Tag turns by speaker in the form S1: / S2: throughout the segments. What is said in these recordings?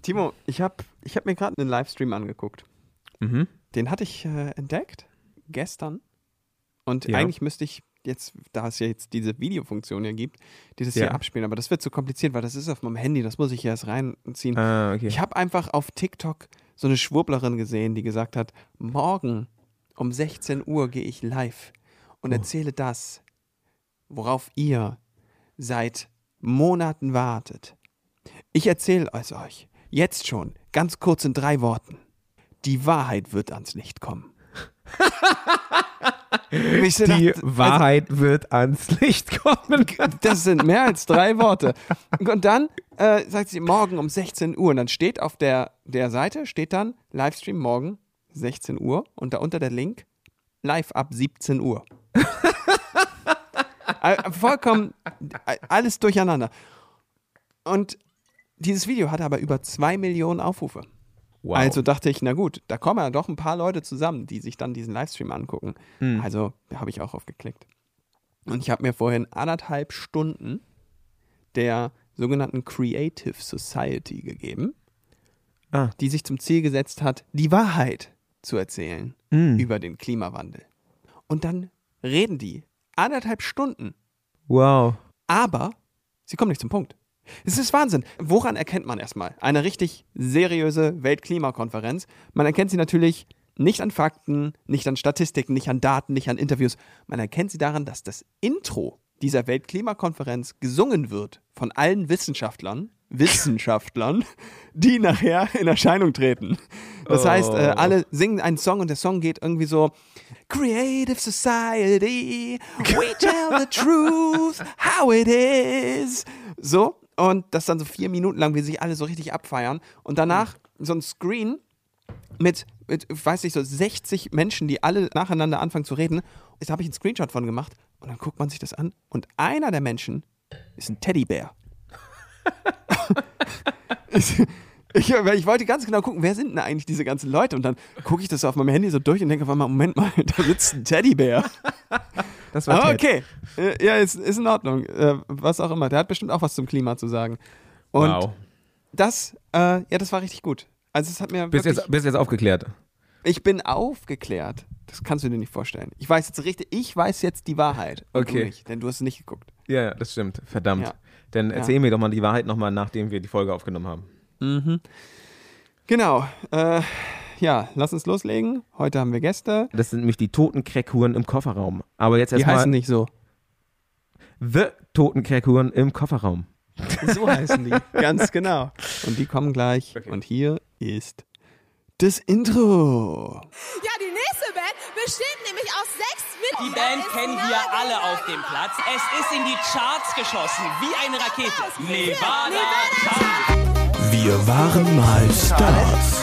S1: Timo, ich habe ich hab mir gerade einen Livestream angeguckt.
S2: Mhm.
S1: Den hatte ich äh, entdeckt gestern. Und
S2: Ja.
S1: eigentlich müsste ich jetzt, da es ja jetzt diese Videofunktion ja gibt, dieses
S2: Ja.
S1: hier abspielen. Aber das wird zu kompliziert, weil das ist auf meinem Handy. Das muss ich hier erst reinziehen.
S2: Ah, okay.
S1: Ich habe einfach auf TikTok so eine Schwurblerin gesehen, die gesagt hat, morgen um 16 Uhr gehe ich live und
S2: Oh.
S1: erzähle das, worauf ihr seit Monaten wartet. Ich erzähle es euch jetzt schon, ganz kurz in drei Worten. Die Wahrheit wird ans Licht kommen.
S2: Die
S1: dachte,
S2: Wahrheit wird ans Licht kommen.
S1: das sind mehr als drei Worte. Und dann äh, sagt sie morgen um 16 Uhr. Und dann steht auf der, der Seite, steht dann Livestream morgen 16 Uhr und da unter der Link live ab 17 Uhr. Äh, Vollkommen äh, alles durcheinander. Und dieses Video hatte aber über zwei Millionen Aufrufe.
S2: Wow.
S1: Also dachte ich, na gut, da kommen ja doch ein paar Leute zusammen, die sich dann diesen Livestream angucken.
S2: Hm.
S1: Also da habe ich auch aufgeklickt. Und ich habe mir vorhin anderthalb Stunden der sogenannten Creative Society gegeben,
S2: Ah.
S1: die sich zum Ziel gesetzt hat, die Wahrheit zu erzählen
S2: Mm.
S1: über den Klimawandel. Und dann reden die anderthalb Stunden,
S2: Wow.
S1: aber sie kommen nicht zum Punkt. Es ist Wahnsinn. Woran erkennt man erstmal eine richtig seriöse Weltklimakonferenz? Man erkennt sie natürlich nicht an Fakten, nicht an Statistiken, nicht an Daten, nicht an Interviews. Man erkennt sie daran, dass das Intro dieser Weltklimakonferenz gesungen wird von allen Wissenschaftlern, Wissenschaftlern, die nachher in Erscheinung treten. Das
S2: Oh.
S1: heißt, äh, alle singen einen Song und der Song geht irgendwie so Creative Society, we tell the truth, how it is. So, und das dann so vier Minuten lang, wie sich alle so richtig abfeiern. Und danach so ein Screen mit, mit, ich weiß nicht, so 60 Menschen, die alle nacheinander anfangen zu reden. Jetzt habe ich einen Screenshot von gemacht und dann guckt man sich das an und einer der Menschen ist ein Teddybär. ich, ich, wollte ganz genau gucken, wer sind denn eigentlich diese ganzen Leute? Und dann gucke ich das auf meinem Handy so durch und denke auf einmal, Moment mal, da sitzt ein Teddybär.
S2: Das war
S1: Aber
S2: Ted.
S1: okay, Äh, ja, ist, ist in Ordnung. Äh, was auch immer. Der hat bestimmt auch was zum Klima zu sagen. Und
S2: wow.
S1: das, äh, ja, das war richtig gut. Also es hat mir
S2: Bist jetzt, bist jetzt aufgeklärt.
S1: ich bin aufgeklärt. Das kannst du dir nicht vorstellen. Ich weiß jetzt richtig, ich weiß jetzt die Wahrheit.
S2: Okay.
S1: Nicht, denn du hast es nicht geguckt.
S2: Ja, ja, das stimmt. Verdammt.
S1: Ja.
S2: Dann erzähl mir doch mal die Wahrheit nochmal, nachdem wir die Folge aufgenommen haben.
S1: Mhm. Genau. Äh, ja, lass uns loslegen. Heute haben wir Gäste.
S2: Das sind nämlich die toten Crackhuren im Kofferraum. Aber jetzt
S1: Die heißen
S2: erstmal
S1: nicht so.
S2: The toten Crackhuren im Kofferraum.
S1: So heißen die. Ganz genau. Und die kommen gleich.
S2: Okay.
S1: Und hier ist das Intro.
S3: Ja, die nächste Band besteht nämlich aus sechs
S4: Die
S3: Mitgliedern.
S4: Band
S3: Ist
S4: kennen wir alle auf dem Platz. Es ist in die Charts geschossen, wie eine Rakete. Nevada,
S3: Nevada
S4: Charts.
S5: Wir waren mal Stars.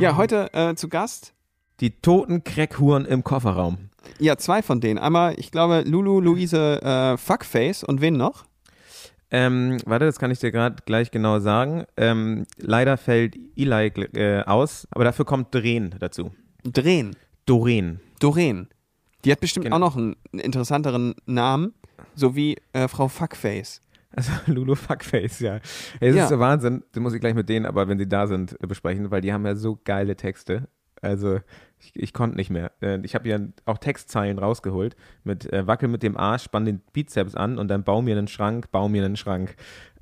S1: Ja, heute äh, zu Gast.
S2: Die toten Crackhuren im Kofferraum.
S1: Ja, zwei von denen. Einmal, ich glaube, Lulu, Luise, äh, Fuckface und wen noch?
S2: Ähm, warte, das kann ich dir gerade gleich genau sagen. Ähm, leider fällt Eli äh, aus, aber dafür kommt Doreen dazu.
S1: Drehen.
S2: Doreen.
S1: Doreen. Die hat bestimmt
S2: Genau.
S1: auch noch einen interessanteren Namen, so wie äh, Frau Fuckface.
S2: Also Lulu Fuckface, ja. Es
S1: Ja.
S2: ist so Wahnsinn. Den muss ich gleich mit denen, aber wenn sie da sind, äh, besprechen, weil die haben ja so geile Texte. Also ich, ich konnte nicht mehr. Äh, Ich habe ja auch Textzeilen rausgeholt mit äh, Wackel mit dem Arsch, spann den Bizeps an und dann bau mir einen Schrank, bau mir einen Schrank.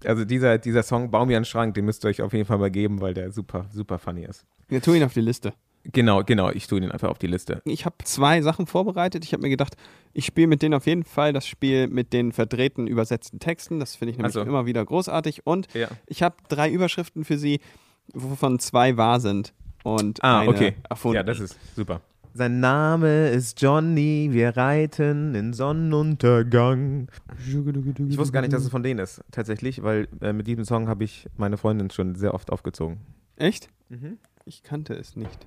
S2: Also dieser, dieser Song, Bau mir einen Schrank, den müsst ihr euch auf jeden Fall mal geben, weil der super, super funny ist.
S1: Wir tun ihn auf die Liste.
S2: Genau, genau, ich tue den einfach auf die Liste.
S1: Ich habe zwei Sachen vorbereitet. Ich habe mir gedacht, ich spiele mit denen auf jeden Fall das Spiel mit den verdrehten, übersetzten Texten. Das finde ich nämlich
S2: Ach so.
S1: immer wieder großartig. Und
S2: Ja.
S1: ich habe drei Überschriften für Sie, wovon zwei wahr sind und
S2: Ah,
S1: eine
S2: okay.
S1: erfunden.
S2: Ja, das ist super. Sein Name ist Johnny, wir reiten in Sonnenuntergang. Ich wusste gar nicht, dass es von denen ist, tatsächlich, weil äh, mit diesem Song habe ich meine Freundin schon sehr oft aufgezogen.
S1: Echt?
S2: Mhm.
S1: Ich kannte es nicht.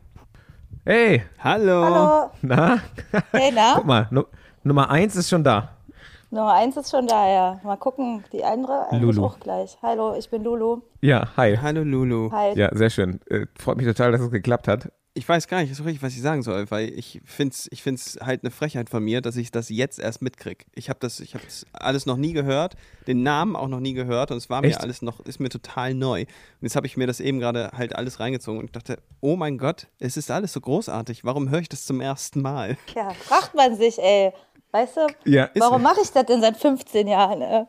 S2: Hey,
S1: Hallo.
S6: Hallo.
S2: na?
S6: Hey, na?
S2: Guck mal, Nu- Nummer eins ist schon da.
S6: Nummer eins ist schon da, ja. Mal gucken, die andere
S2: Lulu.
S6: auch gleich. Hallo, ich bin Lulu.
S2: Ja, hi.
S1: Hallo Lulu.
S6: Hi.
S2: Ja, sehr schön. Äh, freut mich total, dass es geklappt hat.
S1: Ich weiß gar nicht so richtig, was ich sagen soll, weil ich finde es ich find's halt eine Frechheit von mir, dass ich das jetzt erst mitkriege. Ich habe das, ich hab das alles noch nie gehört, den Namen auch noch nie gehört und es war
S2: Echt?
S1: mir alles noch, ist mir total neu. Und jetzt habe ich mir das eben gerade halt alles reingezogen und dachte, oh mein Gott, es ist alles so großartig. Warum höre ich das zum ersten Mal?
S6: Ja, fragt man sich, ey. Weißt du,
S2: Ja,
S6: warum mache ich das denn seit 15 Jahren? Ey?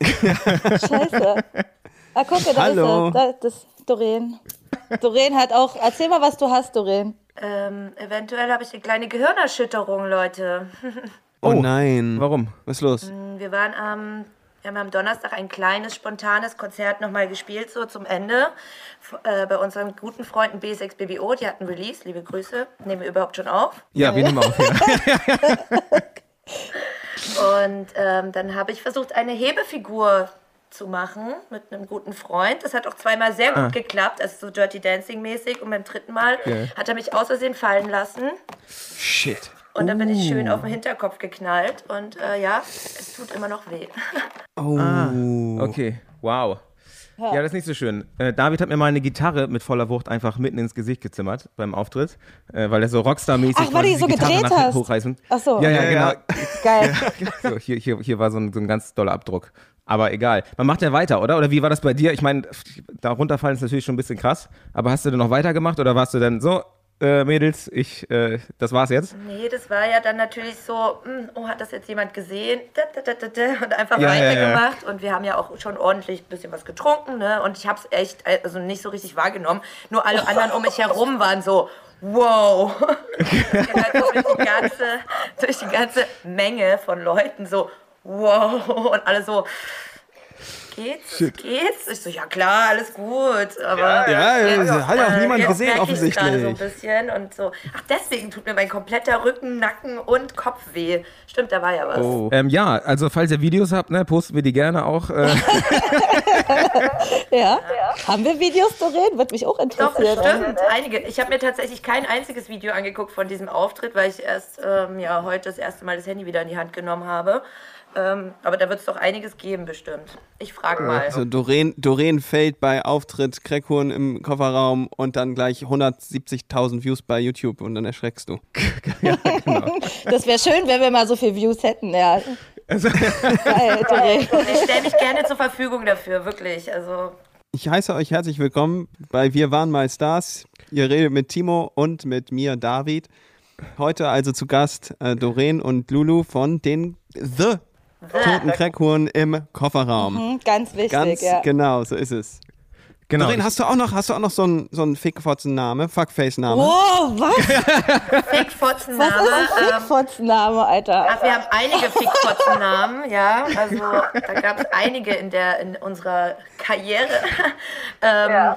S6: Scheiße. Ah, guck, da
S1: Hallo.
S6: ist er. Da, das ist Doreen. Doreen hat auch. Erzähl mal, was du hast, Doreen.
S7: Ähm, eventuell habe ich eine kleine Gehirnerschütterung, Leute.
S1: Oh,
S2: Oh,
S1: nein.
S2: Warum?
S1: Was ist los?
S7: Wir waren am, wir haben am Donnerstag ein kleines, spontanes Konzert nochmal gespielt, so zum Ende. F- Äh, bei unseren guten Freunden B6 BBO, die hatten Release, liebe Grüße. Nehmen wir überhaupt schon auf.
S2: Ja, wir nehmen auf. Ja.
S7: Und ähm, dann habe ich versucht, eine Hebefigur zu machen mit einem guten Freund. Das hat auch zweimal sehr gut geklappt, also so Dirty Dancing mäßig. Und beim dritten Mal
S2: Geil.
S7: hat er mich aus Versehen fallen lassen.
S1: Shit.
S7: Und dann bin ich schön auf den Hinterkopf geknallt. Und äh, ja, es tut immer noch weh.
S1: Oh.
S2: Okay, wow. Ja, das ist nicht so schön. Äh, David hat mir mal eine Gitarre mit voller Wucht einfach mitten ins Gesicht gezimmert beim Auftritt, äh, weil er so Rockstar-mäßig
S6: Ach, weil du so
S2: Gitarre
S6: gedreht
S2: nach hinten
S6: hast.
S2: hochreißen.
S6: Ach so.
S2: Ja, ja,
S1: Ja,
S2: genau.
S1: ja.
S6: Geil.
S2: So, hier, hier, hier war so ein, so ein ganz doller Abdruck. Aber egal. Man macht ja weiter, oder? Oder wie war das bei dir? Ich meine, da runterfallen ist natürlich schon ein bisschen krass. Aber hast du denn noch weitergemacht oder warst du dann so, äh, Mädels, ich, äh, das war's jetzt?
S7: Nee, das war ja dann natürlich so, hm, oh, hat das jetzt jemand gesehen? Und einfach
S2: Ja, ja, ja.
S7: weitergemacht. Und wir haben ja auch schon ordentlich ein bisschen was getrunken, ne? Und ich habe es echt also nicht so richtig wahrgenommen. Nur alle anderen um mich herum waren so, wow. Halt so durch, die ganze, durch die ganze Menge von Leuten so, wow. Und alle so, geht's? Geht's? Ich so, ja klar, alles gut. Aber
S1: Ja, ja, das hat ja auch
S7: äh,
S1: niemand gesehen,
S7: ich's gerade so ein
S1: offensichtlich.
S7: bisschen und so. Ach, deswegen tut mir mein kompletter Rücken, Nacken und Kopf weh. Stimmt, da war ja was.
S1: Oh.
S2: Ähm, ja, also falls ihr Videos habt, ne, posten wir die gerne auch. Äh,
S6: Ja. Haben wir Videos, Doreen? Würde mich auch
S7: Doch,
S6: interessieren.
S7: stimmt, einige. Ich habe mir tatsächlich kein einziges Video angeguckt von diesem Auftritt, weil ich erst ähm, ja, heute das erste Mal das Handy wieder in die Hand genommen habe. Ähm, aber da wird es doch einiges geben, bestimmt. Ich frage mal.
S1: Also Doreen, Doreen fällt bei Auftritt Crackhorn im Kofferraum und dann gleich 170.000 Views bei YouTube und dann erschreckst du.
S6: Das wäre schön, wenn wir mal so viele Views hätten. Ja.
S2: also,
S6: Geil, Doreen.
S7: Ich stelle mich gerne zur Verfügung dafür, wirklich. Also
S1: Ich heiße euch herzlich willkommen bei Wir waren mal Stars. Ihr redet mit Timo und mit mir, David. Heute also zu Gast äh, Doreen und Lulu von den The Toten Crackhorn im Kofferraum.
S6: Hm, Ganz wichtig,
S1: Ganz
S6: ja.
S1: genau, so ist es.
S2: genau.
S1: Doreen, hast du auch noch, hast du auch noch so einen so einen Fickfotzen-Name, Fuckface-Name?
S6: Oh, was?
S7: Fickfotzen-Name.
S6: Was ist ein
S7: ähm,
S6: Fickfotzname, Alter?
S7: Ach, wir haben einige Fickfotzen-Namen, ja. Also da gab es einige in, der, in unserer Karriere. ähm,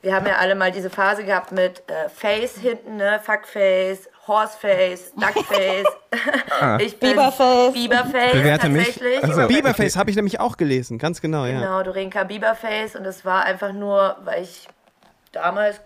S7: Wir haben ja alle mal diese Phase gehabt mit äh, Face hinten, ne? Fuckface, Horseface, Duckface. ich bin
S6: Bieberface.
S7: Bieberface
S2: Bewerte mich.
S7: tatsächlich.
S2: Also,
S1: Bieberface habe ich nämlich auch gelesen, ganz genau, ja.
S7: Genau, Dorenka Bieberface. Und das war einfach nur, weil ich damals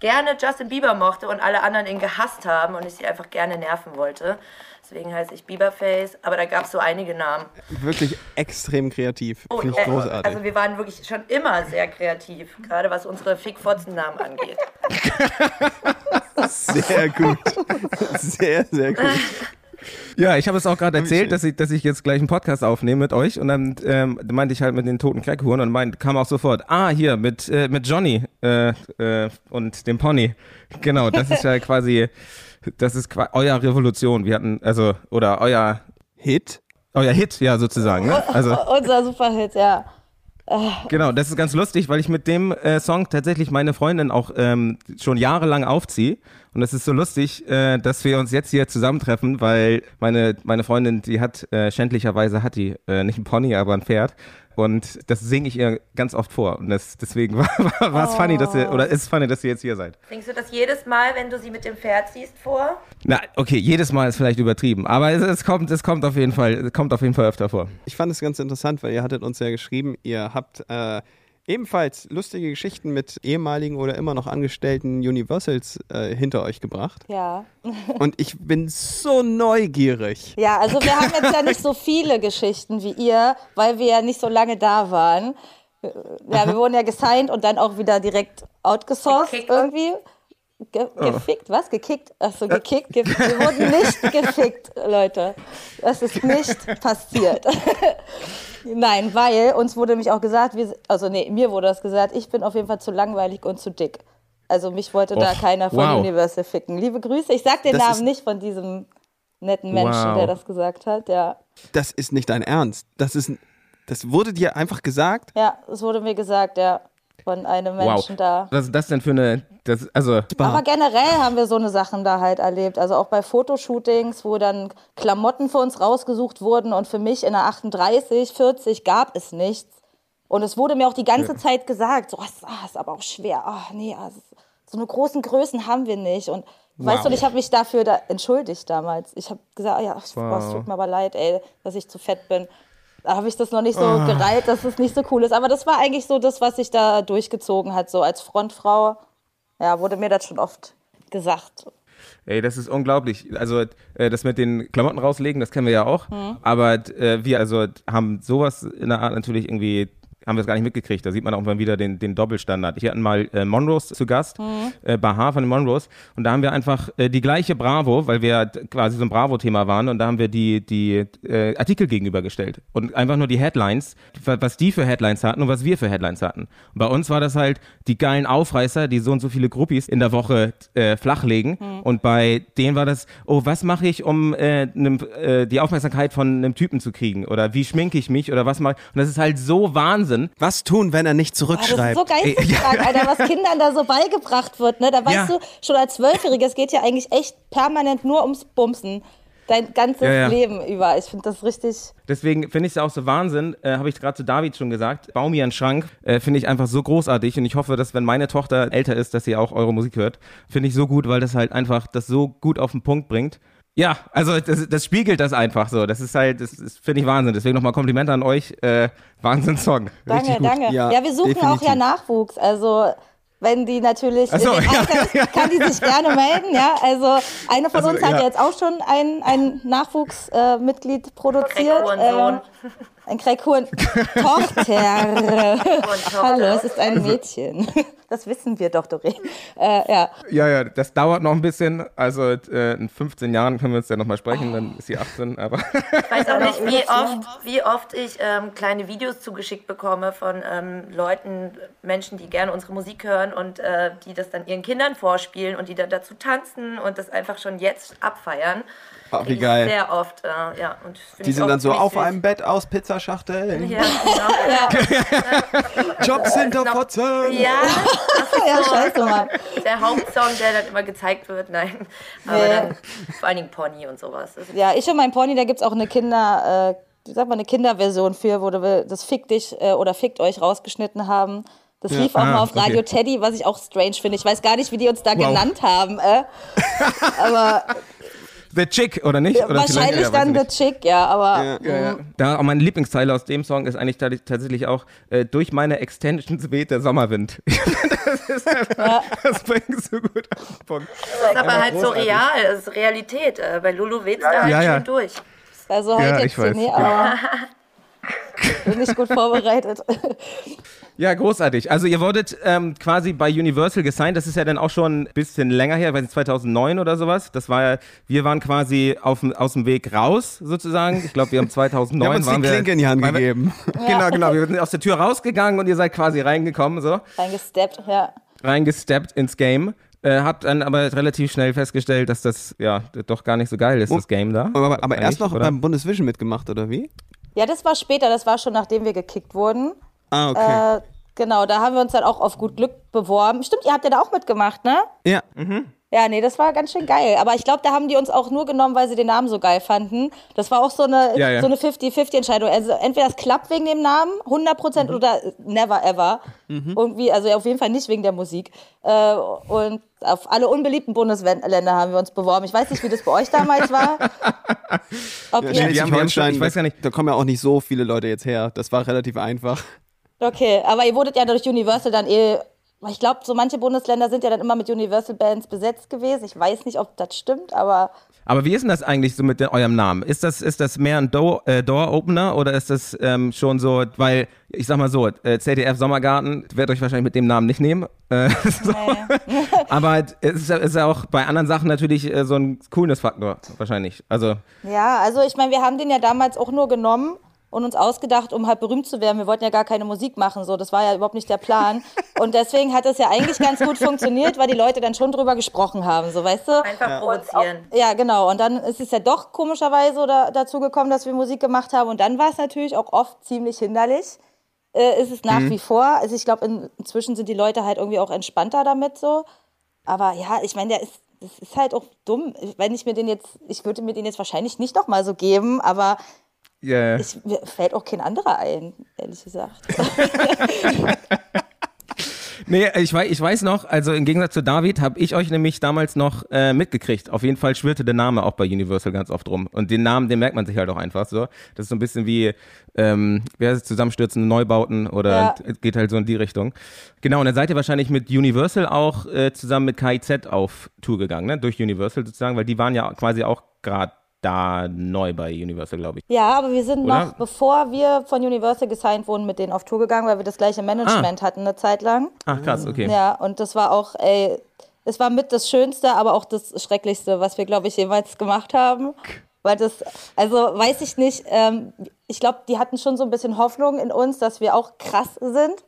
S7: gerne Justin Bieber mochte und alle anderen ihn gehasst haben und ich sie einfach gerne nerven wollte. Deswegen heiße ich Bieberface. Aber da gab es so einige Namen.
S1: Wirklich extrem kreativ,
S7: Oh,
S1: finde ich
S7: äh,
S1: großartig.
S7: Also wir waren wirklich schon immer sehr kreativ, gerade was unsere Fickfotzen-Namen angeht.
S1: Sehr gut. Sehr, sehr gut.
S2: Ja, ich habe es auch gerade erzählt, dass ich, dass ich jetzt gleich einen Podcast aufnehme mit euch und dann ähm, meinte ich halt mit den toten Crackhorn und meint, kam auch sofort, ah, hier, mit, äh, mit Johnny äh, äh, und dem Pony. Genau, das ist ja quasi, das ist qua euer Revolution. Wir hatten, also, oder euer,
S1: Hit?
S2: euer Hit, ja, sozusagen. Ne? Also,
S6: Unser Superhit, ja.
S2: Genau, das ist ganz lustig, weil ich mit dem äh, Song tatsächlich meine Freundin auch ähm, schon jahrelang aufziehe. Und es ist so lustig, äh, dass wir uns jetzt hier zusammentreffen, weil meine, meine Freundin, die hat äh, schändlicherweise hat die äh, nicht ein Pony, aber ein Pferd. Und das singe ich ihr ganz oft vor. Und das, deswegen war es war, es funny, dass ihr, oder ist funny, dass ihr jetzt hier seid.
S7: Singst du das jedes Mal, wenn du sie mit dem Pferd siehst, vor?
S2: Na, okay, jedes Mal ist vielleicht übertrieben, aber es, es kommt, es kommt auf jeden Fall, es kommt auf jeden Fall öfter vor.
S1: Ich fand es ganz interessant, weil ihr hattet uns ja geschrieben, ihr habt äh, ebenfalls lustige Geschichten mit ehemaligen oder immer noch angestellten Universals äh, hinter euch gebracht.
S6: Ja.
S1: Und ich bin so neugierig.
S6: Ja, also wir haben jetzt ja nicht so viele Geschichten wie ihr, weil wir ja nicht so lange da waren. Ja, wir wurden ja gesigned und dann auch wieder direkt outgesourced irgendwie. Ge gefickt, was? Gekickt? Achso, gekickt. Ge wir wurden nicht gefickt, Leute. Das ist nicht passiert. Nein, weil uns wurde nämlich auch gesagt, wir, also nee, mir wurde das gesagt, ich bin auf jeden Fall zu langweilig und zu dick. Also mich wollte da
S2: Och,
S6: keiner von
S2: wow.
S6: Universal ficken. Liebe Grüße. Ich sag den
S1: Das
S6: Namen nicht von diesem netten Menschen,
S2: Wow.
S6: der das gesagt hat. Ja,
S1: Das ist nicht dein Ernst. Das ist, das wurde dir einfach gesagt.
S6: ja, es wurde mir gesagt, ja, von einem Menschen
S2: wow.
S6: da.
S2: Was ist das denn für eine, das, also,
S6: Aber generell haben wir so eine Sachen da halt erlebt. Also auch bei Fotoshootings, wo dann Klamotten für uns rausgesucht wurden und für mich in der 38, 40 gab es nichts. Und es wurde mir auch die ganze Zeit gesagt, so, das ah, ist aber auch schwer. Ah, nee, ah, ist- so eine großen Größen haben wir nicht. Und weißt du, und ich habe mich dafür da entschuldigt damals. Ich habe gesagt, ah, ja, boah, es tut mir aber leid, ey, dass ich zu fett bin. Da habe ich das noch nicht so gereilt, dass es nicht so cool ist. Aber das war eigentlich so das, was sich da durchgezogen hat. So als Frontfrau, ja, wurde mir das schon oft gesagt.
S2: Ey, das ist unglaublich. Also äh, das mit den Klamotten rauslegen, das kennen wir ja auch.
S6: Mhm.
S2: Aber äh, wir also haben sowas in der Art natürlich irgendwie haben wir es gar nicht mitgekriegt. Da sieht man auch mal wieder den, den Doppelstandard. Wir hatten mal äh, Monrose zu Gast,
S6: Mhm.
S2: äh, Baha von den Monrose. Und da haben wir einfach äh, die gleiche Bravo, weil wir quasi so ein Bravo-Thema waren. Und da haben wir die, die äh, Artikel gegenübergestellt. Und einfach nur die Headlines, wa- was die für Headlines hatten und was wir für Headlines hatten. Und bei uns war das halt die geilen Aufreißer, die so und so viele Gruppis in der Woche äh, flachlegen. Und bei denen war das, oh, was mache ich, um äh, die Aufmerksamkeit von einem Typen zu kriegen? Oder wie schminke ich mich? Oder was mache ich? Und das ist halt so Wahnsinn.
S1: Was tun, wenn er nicht
S6: Boah, das ist
S1: zurückschreibt?
S6: so geisteskrank, Alter, was Kindern da so beigebracht wird. Ne? Da weißt
S2: Ja.
S6: du, schon als Zwölfjähriger, es geht ja eigentlich echt permanent nur ums Bumsen. Dein ganzes
S2: Ja, ja.
S6: Leben über. Ich finde das richtig.
S2: Deswegen finde ich es auch so Wahnsinn, äh, habe ich gerade zu David schon gesagt, bau mir einen Schrank, äh, finde ich einfach so großartig und ich hoffe, dass wenn meine Tochter älter ist, dass sie auch eure Musik hört, finde ich so gut, weil das halt einfach das so gut auf den Punkt bringt. Ja, also das, das spiegelt das einfach so. Das ist halt, das, das finde ich Wahnsinn. Deswegen nochmal Komplimente an euch. Äh, Wahnsinn-Song.
S6: Danke,
S2: gut.
S6: danke.
S1: Ja,
S6: Ja, wir suchen auch
S1: definitiv.
S6: ja Nachwuchs. Also wenn die natürlich
S2: so, ja,
S6: Alter
S2: ja,
S6: kann die sich gerne melden. Ja, also eine von
S2: Also,
S6: uns hat
S2: ja.
S6: jetzt auch schon ein, ein Nachwuchsmitglied äh, produziert. Ähm, ein Craig-Huren Tochter. Hallo, es ist ein Mädchen. Das wissen wir doch, Doreen. Äh, ja.
S2: Ja, ja, das dauert noch ein bisschen. Also äh, in 15 Jahren können wir uns ja nochmal sprechen, dann ist sie 18, aber
S7: Ich weiß auch nicht, wie oft, wie oft ich ähm, kleine Videos zugeschickt bekomme von ähm, Leuten, Menschen, die gerne unsere Musik hören und äh, die das dann ihren Kindern vorspielen und die dann dazu tanzen und das einfach schon jetzt abfeiern.
S1: Ah, wie geil.
S7: Sehr oft, äh, ja. Und
S1: Die sind dann so auf
S7: süß.
S1: einem Bett aus Pizzaschachteln.
S7: Ja, genau.
S1: Jobs hinter Fotzen.
S7: ja,
S6: ja, scheiße, Mann.
S7: der Hauptsong, der dann immer gezeigt wird, nein. Aber
S6: Nee.
S7: dann vor allen Dingen Pony und sowas.
S6: Ja, ich und mein Pony, da gibt es auch eine Kinder, äh, wie sagt man, eine Kinderversion für, wo wir das Fick dich äh, oder Fickt euch rausgeschnitten haben. Das lief auch
S2: Ah,
S6: mal auf Radio
S2: okay.
S6: Teddy, was ich auch strange finde. Ich weiß gar nicht, wie die uns da genannt haben. Äh. Aber
S2: The Chick, oder nicht? Oder
S6: wahrscheinlich
S2: ja,
S6: dann The. Chick, ja, aber
S1: Ja.
S2: Ja, ja. Da auch meine Lieblingsteile aus dem Song ist eigentlich tat- tatsächlich auch äh, durch meine Extensions weht der Sommerwind. das ist einfach, das bringt so gut auf den Punkt.
S7: Das ist aber halt so real, das ist Realität. Äh, Bei Lulu weht's da halt
S2: Ja, ja.
S7: schon durch.
S6: also halt
S2: Ja,
S6: jetzt
S2: ich weiß.
S6: nee, aber bin nicht gut vorbereitet.
S2: Ja, großartig. Also ihr wurdet ähm, quasi bei Universal gesigned. Das ist ja dann auch schon ein bisschen länger her, ich weiß nicht, 2009 oder sowas. Das war ja, wir waren quasi auf, aus dem Weg raus sozusagen. Ich glaube, wir haben 2009
S1: Wir haben uns die
S2: waren wir,
S1: Klinke in die Hand
S2: waren wir-
S1: gegeben.
S2: Genau, genau. Wir sind aus der Tür rausgegangen und ihr seid quasi reingekommen, so.
S6: Reingesteppt, ja.
S2: reingesteppt ins Game. Äh, habt dann aber relativ schnell festgestellt, dass das ja doch gar nicht so geil ist, das Game da.
S1: Aber, aber erst noch
S2: oder?
S1: beim Bundesvision mitgemacht, oder wie?
S6: Ja, das war später, das war schon nachdem wir gekickt wurden.
S1: Ah, okay.
S6: Äh, genau, da haben wir uns dann auch auf gut Glück beworben. Stimmt, ihr habt ja da auch mitgemacht, ne?
S1: ja.
S6: Ja, nee, das war ganz schön geil. Aber ich glaube, da haben die uns auch nur genommen, weil sie den Namen so geil fanden. Das war auch so eine,
S2: Ja, ja.
S6: so eine 50-50-Entscheidung. Also entweder es klappt wegen dem Namen, 100%
S2: Mhm.
S6: oder never ever. Irgendwie, also auf jeden Fall nicht wegen der Musik. Äh, und auf alle unbeliebten Bundesländer haben wir uns beworben. Ich weiß nicht, wie das bei euch damals war. Ob
S1: Ja,
S6: ihr,
S2: haben- wir haben schon- ich weiß gar nicht.
S1: Da kommen ja auch nicht so viele Leute jetzt her. Das war relativ einfach.
S6: okay, aber ihr wurdet ja durch Universal dann eh ich glaube, so manche Bundesländer sind ja dann immer mit Universal Bands besetzt gewesen. Ich weiß nicht, ob das stimmt, aber
S2: Aber wie ist denn das eigentlich so mit de- eurem Namen? Ist das, ist das mehr ein Door, äh, Door Opener oder ist das ähm, schon so, weil ich sag mal so, äh, ZDF Sommergarten wird euch wahrscheinlich mit dem Namen nicht nehmen. Äh, so. Aber es ist, ja- auch bei anderen Sachen natürlich äh, so ein Coolness-Faktor wahrscheinlich. Also
S6: Ja, also ich meine, wir haben den ja damals auch nur genommen und uns ausgedacht, um halt berühmt zu werden. Wir wollten ja gar keine Musik machen, so das war ja überhaupt nicht der Plan. Und deswegen hat es ja eigentlich ganz gut funktioniert, weil die Leute dann schon drüber gesprochen haben, so weißt du.
S7: Einfach provozieren.
S6: Ja, genau. Und dann ist es ja doch komischerweise da, dazu gekommen, dass wir Musik gemacht haben. Und dann war es natürlich auch oft ziemlich hinderlich. Äh, ist es nach wie vor. Also ich glaube, in, inzwischen sind die Leute halt irgendwie auch entspannter damit so. Aber ja, ich meine, der ist, das ist halt auch dumm. Wenn ich mir den jetzt, ich würde mir den jetzt wahrscheinlich nicht noch mal so geben, aber
S2: yeah.
S6: ich, mir fällt auch kein anderer ein, ehrlich gesagt.
S2: Nee, ich weiß, ich weiß noch, also im Gegensatz zu David habe ich euch nämlich damals noch äh, mitgekriegt. Auf jeden Fall schwirrte der Name auch bei Universal ganz oft rum. Und den Namen, den merkt man sich halt auch einfach so. Das ist so ein bisschen wie, ähm, wie heißt es, zusammenstürzende Neubauten oder
S6: Ja.
S2: geht halt so in die Richtung. Genau, und dann seid ihr wahrscheinlich mit Universal auch äh, zusammen mit KIZ auf Tour gegangen, ne? Durch Universal sozusagen, weil die waren ja quasi auch gerade da neu bei Universal, glaube ich.
S6: Ja, aber wir sind
S2: Oder?
S6: noch, bevor wir von Universal gesigned wurden, mit denen auf Tour gegangen, weil wir das gleiche Management hatten eine Zeit lang.
S2: Ach krass, okay.
S6: Ja, und das war auch, ey, es war mit das Schönste, aber auch das Schrecklichste, was wir, glaube ich, jemals gemacht haben. Weil das, also weiß ich nicht, ähm, ich glaube, die hatten schon so ein bisschen Hoffnung in uns, dass wir auch krass sind.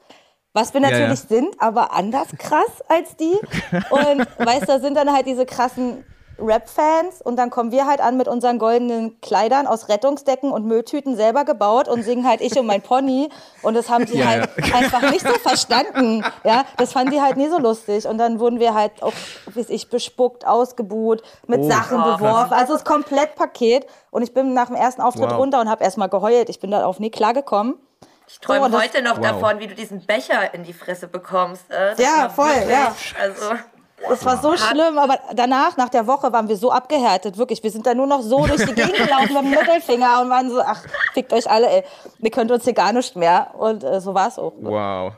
S6: Was wir
S2: Ja,
S6: natürlich
S2: ja.
S6: sind, aber anders krass als die. Und weißt du, da sind dann halt diese krassen Rap-Fans und dann kommen wir halt an mit unseren goldenen Kleidern aus Rettungsdecken und Mülltüten selber gebaut und singen halt ich und mein Pony und das haben die
S2: Ja,
S6: halt einfach nicht so verstanden. Ja, das fanden die halt nie so lustig und dann wurden wir halt auch, wie ich, bespuckt, ausgebuht, mit
S2: Oh,
S6: Sachen beworfen, also das Komplettpaket und ich bin nach dem ersten Auftritt
S2: Wow.
S6: runter und habe erstmal geheult. Ich bin darauf nie klargekommen.
S7: Ich träume
S6: So,
S7: heute noch
S2: Wow.
S7: davon, wie du diesen Becher in die Fresse bekommst. äh. Das
S6: Ja, voll,
S7: wirklich-
S6: ja.
S7: Also,
S6: Es war so schlimm, aber danach, nach der Woche, waren wir so abgehärtet, wirklich. Wir sind da nur noch so durch die Gegend gelaufen mit dem Mittelfinger und waren so, ach, fickt euch alle, ey. Ihr könnt uns hier gar nicht mehr. Und äh, so war es auch.
S2: Wow.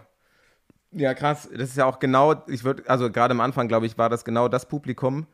S2: Ja, krass. Das ist ja auch genau, ich würde, also gerade am Anfang, glaube ich, war das genau das Publikum.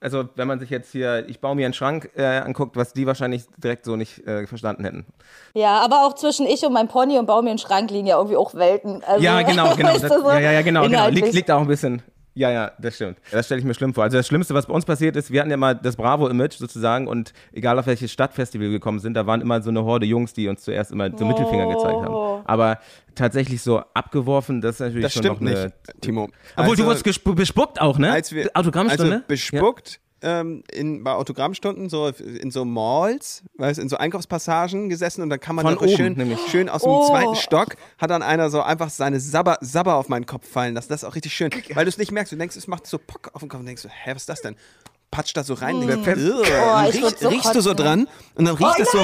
S2: Also, wenn man sich jetzt hier, ich baue mir einen Schrank äh, anguckt, was die wahrscheinlich direkt so nicht äh, verstanden hätten.
S6: Ja, aber auch zwischen ich und meinem Pony und Baum mir einen Schrank liegen ja irgendwie auch Welten. Also,
S2: ja, genau, genau. Das, ja, ja, genau, genau. Liegt, liegt auch ein bisschen. Ja, ja, das stimmt. Das stelle ich mir schlimm vor. Also das Schlimmste, was bei uns passiert ist, wir hatten ja mal das Bravo-Image sozusagen und egal auf welches Stadtfestival wir gekommen sind, da waren immer so eine Horde Jungs, die uns zuerst immer so Mittelfinger gezeigt haben. Aber tatsächlich so abgeworfen, das ist natürlich
S1: Das
S2: schon
S1: stimmt
S2: noch eine...
S1: nicht, Timo.
S2: Obwohl,
S1: Also-
S2: du wurdest bespuckt auch, ne?
S1: als wir
S2: Autogrammstunde?
S1: also bespuckt ähm, in, bei Autogrammstunden so in so Malls, weißt, in so Einkaufspassagen gesessen und dann kann man
S2: Von oben,
S1: schön,
S2: nämlich.
S1: schön aus dem
S6: Oh.
S1: zweiten Stock hat dann einer so einfach seine Sabber, Sabber auf meinen Kopf fallen lassen. Das ist auch richtig schön, weil du es nicht merkst. Du denkst, es macht so Pock auf den Kopf und denkst so, hä, was ist das denn? Patscht da so rein, "Ugh."
S6: Oh,
S1: riech,
S6: so
S1: riechst du so dran und dann riecht es so,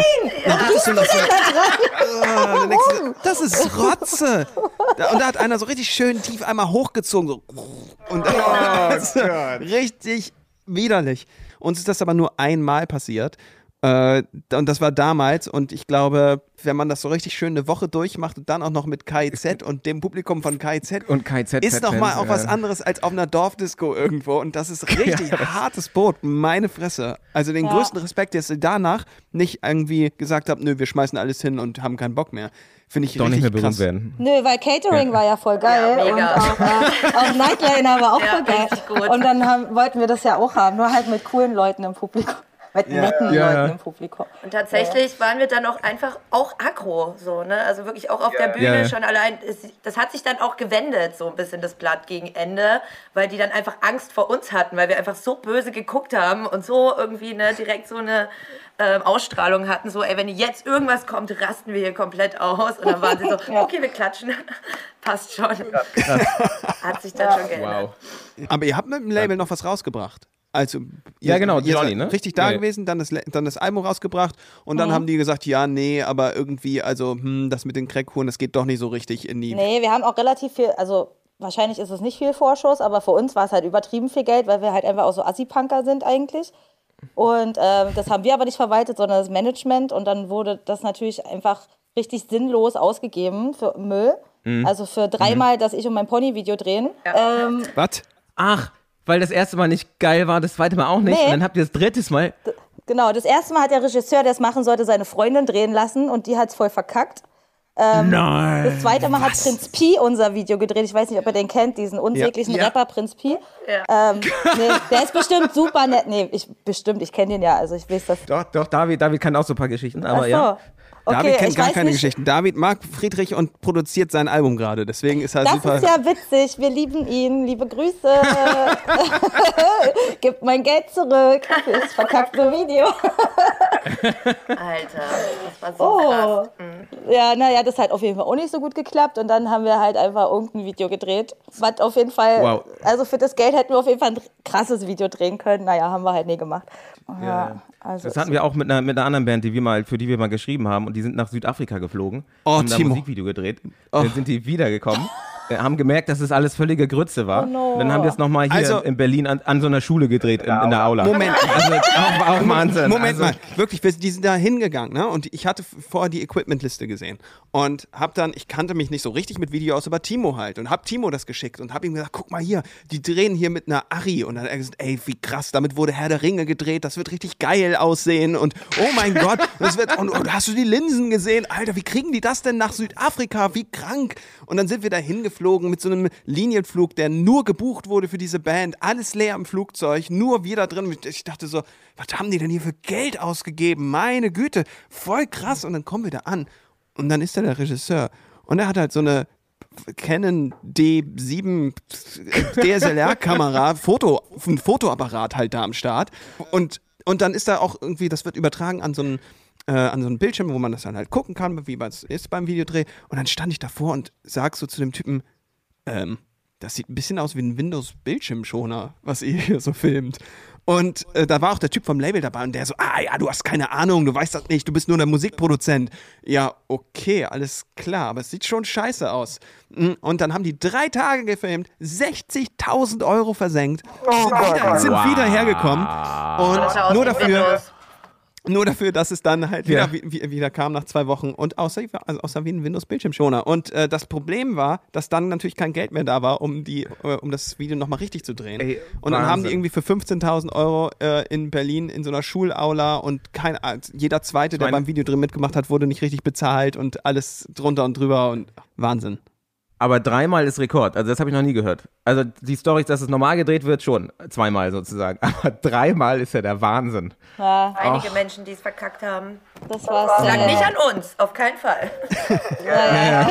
S1: dann riecht es so nach so, Ah, du, das ist Rotze. Da, und da hat einer so richtig schön tief einmal hochgezogen so und also, richtig widerlich. Uns ist das aber nur einmal passiert. Äh, und das war damals und ich glaube, wenn man das so richtig schön eine Woche durchmacht und dann auch noch mit KIZ und dem Publikum von KIZ
S2: Und KIZ
S1: ist noch mal
S2: Fans,
S1: auch was
S2: ja.
S1: anderes als auf einer Dorfdisco irgendwo und das ist richtig hartes Boot, meine Fresse. Also den
S6: Ja.
S1: größten Respekt, dass ihr danach nicht irgendwie gesagt habt, nö, wir schmeißen alles hin und haben keinen Bock mehr. Finde ich
S2: Doch nicht
S1: richtig
S2: mehr berühmt
S1: krass.
S2: werden.
S6: Nö, weil Catering war ja voll geil.
S7: Ja, mega.
S6: Und auch, äh, auch Nightliner war auch
S7: Ja,
S6: voll geil. Und dann haben, wollten wir das ja auch haben, nur halt mit coolen Leuten im Publikum. Mit netten
S2: Ja, ja.
S6: Leuten im Publikum.
S7: Und tatsächlich waren wir dann auch einfach auch aggro, so, ne? Also wirklich auch auf der Bühne
S2: Ja, ja.
S7: schon allein. Das hat sich dann auch gewendet, so ein bisschen das Blatt gegen Ende, weil die dann einfach Angst vor uns hatten, weil wir einfach so böse geguckt haben und so irgendwie ne, direkt so eine ähm, Ausstrahlung hatten, so, ey, wenn jetzt irgendwas kommt, rasten wir hier komplett aus. Und dann waren sie so, okay, wir klatschen. Passt schon. Hat sich dann schon geändert.
S2: Wow.
S1: Aber ihr habt mit dem Label noch was rausgebracht. Also, ihr,
S2: Ja, genau, Johnny,
S1: seid
S2: ne?
S1: richtig da
S2: Ja, ja.
S1: gewesen, dann das, dann das Album rausgebracht und dann haben die gesagt, ja, nee, aber irgendwie, also, hm, das mit den Crackhuren, das geht doch nicht so richtig in die.
S6: Nee, wir haben auch relativ viel, also wahrscheinlich ist es nicht viel Vorschuss, aber für uns war es halt übertrieben viel Geld, weil wir halt einfach auch so Assi-Punker sind eigentlich. Und ähm, das haben wir aber nicht verwaltet, sondern das Management. Und dann wurde das natürlich einfach richtig sinnlos ausgegeben für Müll. Also für dreimal, dass ich und mein Pony-Video drehen. Ähm,
S1: Was?
S2: Ach, weil das erste Mal nicht geil war, das zweite Mal auch nicht.
S6: Nee.
S2: Und dann habt ihr das drittes Mal.
S6: genau, das erste Mal hat der Regisseur, der es machen sollte, seine Freundin drehen lassen und die hat es voll verkackt. Ähm,
S2: Nein.
S6: Das zweite Mal hat Prinz Pi unser Video gedreht. Ich weiß nicht, ob ihr den kennt, diesen unsäglichen
S2: Ja.
S6: Rapper Prinz Pi. Ähm, nee, der ist bestimmt super nett. Nee, ich, bestimmt, ich kenne den ja. Also ich weiß das.
S2: Doch, doch, David, David kann auch so ein paar Geschichten, aber
S6: Ach so.
S2: ja.
S6: Okay,
S1: David kennt gar keine
S6: nicht,
S1: Geschichten. David mag Friedrich und produziert sein Album gerade. Deswegen ist er
S6: Das
S1: super.
S6: ist ja witzig. Wir lieben ihn. Liebe Grüße. Gib mein Geld zurück für das verkackte Video.
S7: Alter, das war so
S6: Oh.
S7: krass.
S6: Ja, naja, das hat auf jeden Fall auch nicht so gut geklappt. Und dann haben wir halt einfach irgendein Video gedreht. Was auf jeden Fall,
S2: Wow.
S6: also für das Geld hätten wir auf jeden Fall ein krasses Video drehen können. Naja, haben wir halt nie gemacht. Ja, also
S2: Das hatten wir auch mit einer, mit einer anderen Band, die wir mal, für die wir mal geschrieben haben und die sind nach Südafrika geflogen,
S1: Oh,
S2: haben da ein
S1: Timo.
S2: Musikvideo gedreht, dann sind die wiedergekommen, haben gemerkt, dass es alles völlige Grütze war.
S6: Oh no.
S2: Und dann haben wir es nochmal hier
S1: Also-
S2: in Berlin an, an so einer Schule gedreht, in, in der Aula.
S1: Moment.
S2: Also auch, auch Wahnsinn.
S1: Moment
S2: also,
S1: mal, wirklich, wir- die sind da hingegangen, ne? Und ich hatte vorher die Equipmentliste gesehen und hab dann, ich kannte mich nicht so richtig mit Video aus, aber Timo halt und hab Timo das geschickt und hab ihm gesagt, guck mal hier, die drehen hier mit einer Ari und dann hat er gesagt, ey, wie krass, damit wurde Herr der Ringe gedreht, das wird richtig geil aussehen und oh mein Gott, das wird und, und hast du die Linsen gesehen? Alter, wie kriegen die das denn nach Südafrika? Wie krank? Und dann sind wir da hingeflogen mit so einem Linienflug, der nur gebucht wurde für diese Band, alles leer im Flugzeug, nur wir da drin. Ich dachte so, was haben die denn hier für Geld ausgegeben? Meine Güte, voll krass. Und dann kommen wir da an und dann ist da der Regisseur und er hat halt so eine Canon D7 DSLR-Kamera, Foto, ein Fotoapparat halt da am Start. Und, und dann ist da auch irgendwie, das wird übertragen an so einen, äh, an so einen Bildschirm, wo man das dann halt gucken kann, wie es ist beim Videodreh. Und dann stand ich davor und sag so zu dem Typen, ähm, das sieht ein bisschen aus wie ein Windows-Bildschirmschoner, was ihr hier so filmt. Und äh, da war auch der Typ vom Label dabei und der so, ah ja, du hast keine Ahnung, du weißt das nicht, du bist nur der Musikproduzent. Ja, okay, alles klar, aber es sieht schon scheiße aus. Mm, Und dann haben die drei Tage gefilmt, 60.000 Euro versenkt, sind, wieder, sind wieder hergekommen und nur dafür,
S7: Windows.
S1: Nur dafür, dass es dann halt wieder,
S2: Ja.
S1: wie, wie, wieder kam nach zwei Wochen und außer, also außer wie ein Windows-Bildschirmschoner. Und äh, das Problem war, dass dann natürlich kein Geld mehr da war, um, die, äh, um das Video nochmal richtig zu drehen.
S2: Ey,
S1: und dann haben die
S2: Wahnsinn.
S1: irgendwie für 15.000 Euro äh, in Berlin in so einer Schulaula und kein, äh, jeder Zweite, der beim Videodreh mitgemacht hat, wurde nicht richtig bezahlt und alles drunter und drüber und Wahnsinn.
S2: Aber dreimal ist Rekord. Also das habe ich noch nie gehört. Also die Storys, dass es normal gedreht wird, schon. Zweimal sozusagen. Aber dreimal ist ja der Wahnsinn.
S6: Ja,
S7: Einige Menschen, die es verkackt haben.
S6: das war's.
S7: Lag
S6: Ja,
S7: nicht an uns, auf keinen Fall.
S6: ja.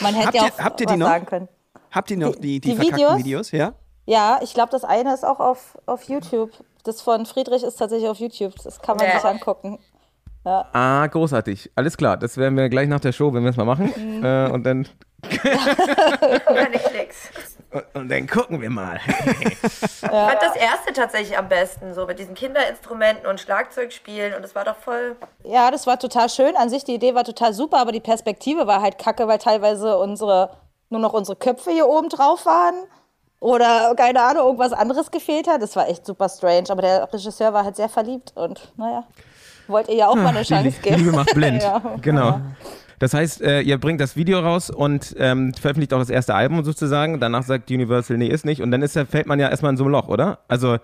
S6: Man hätte
S1: Habt
S6: ja
S1: ihr-
S6: auch
S1: habt ihr die
S6: was
S1: noch?
S6: sagen können.
S1: Habt ihr noch die,
S6: Die-
S1: die,
S6: die
S1: verkackten
S6: Videos?
S1: Videos? Ja?
S6: Ja, ich glaube, das eine ist auch auf, auf YouTube. Das von Friedrich ist tatsächlich auf YouTube. Das kann man
S7: Ja.
S6: sich angucken.
S2: Ah, großartig. Alles klar. Das werden wir gleich nach der Show, wenn wir es mal machen.
S6: Mhm.
S2: Äh, und dann
S7: Keine Klicks.
S2: und dann gucken wir mal.
S7: Ich fand das erste tatsächlich am besten, so mit diesen Kinderinstrumenten und Schlagzeugspielen und es war doch voll.
S6: Ja, das war total schön. An sich, die Idee war total super, aber die Perspektive war halt kacke, weil teilweise unsere, nur noch unsere Köpfe hier oben drauf waren. Oder, keine Ahnung, irgendwas anderes gefehlt hat. Das war echt super strange. Aber der Regisseur war halt sehr verliebt und, naja, wollt ihr ja auch mal eine
S2: Die
S6: Chance
S2: Lie-
S6: geben.
S2: Liebe macht blind.
S6: Ja.
S2: Genau. Das heißt, äh, ihr bringt das Video raus und ähm, veröffentlicht auch das erste Album sozusagen. Danach sagt Universal, nee, ist nicht. Und dann ist, fällt man ja erstmal in so ein Loch, oder? Also,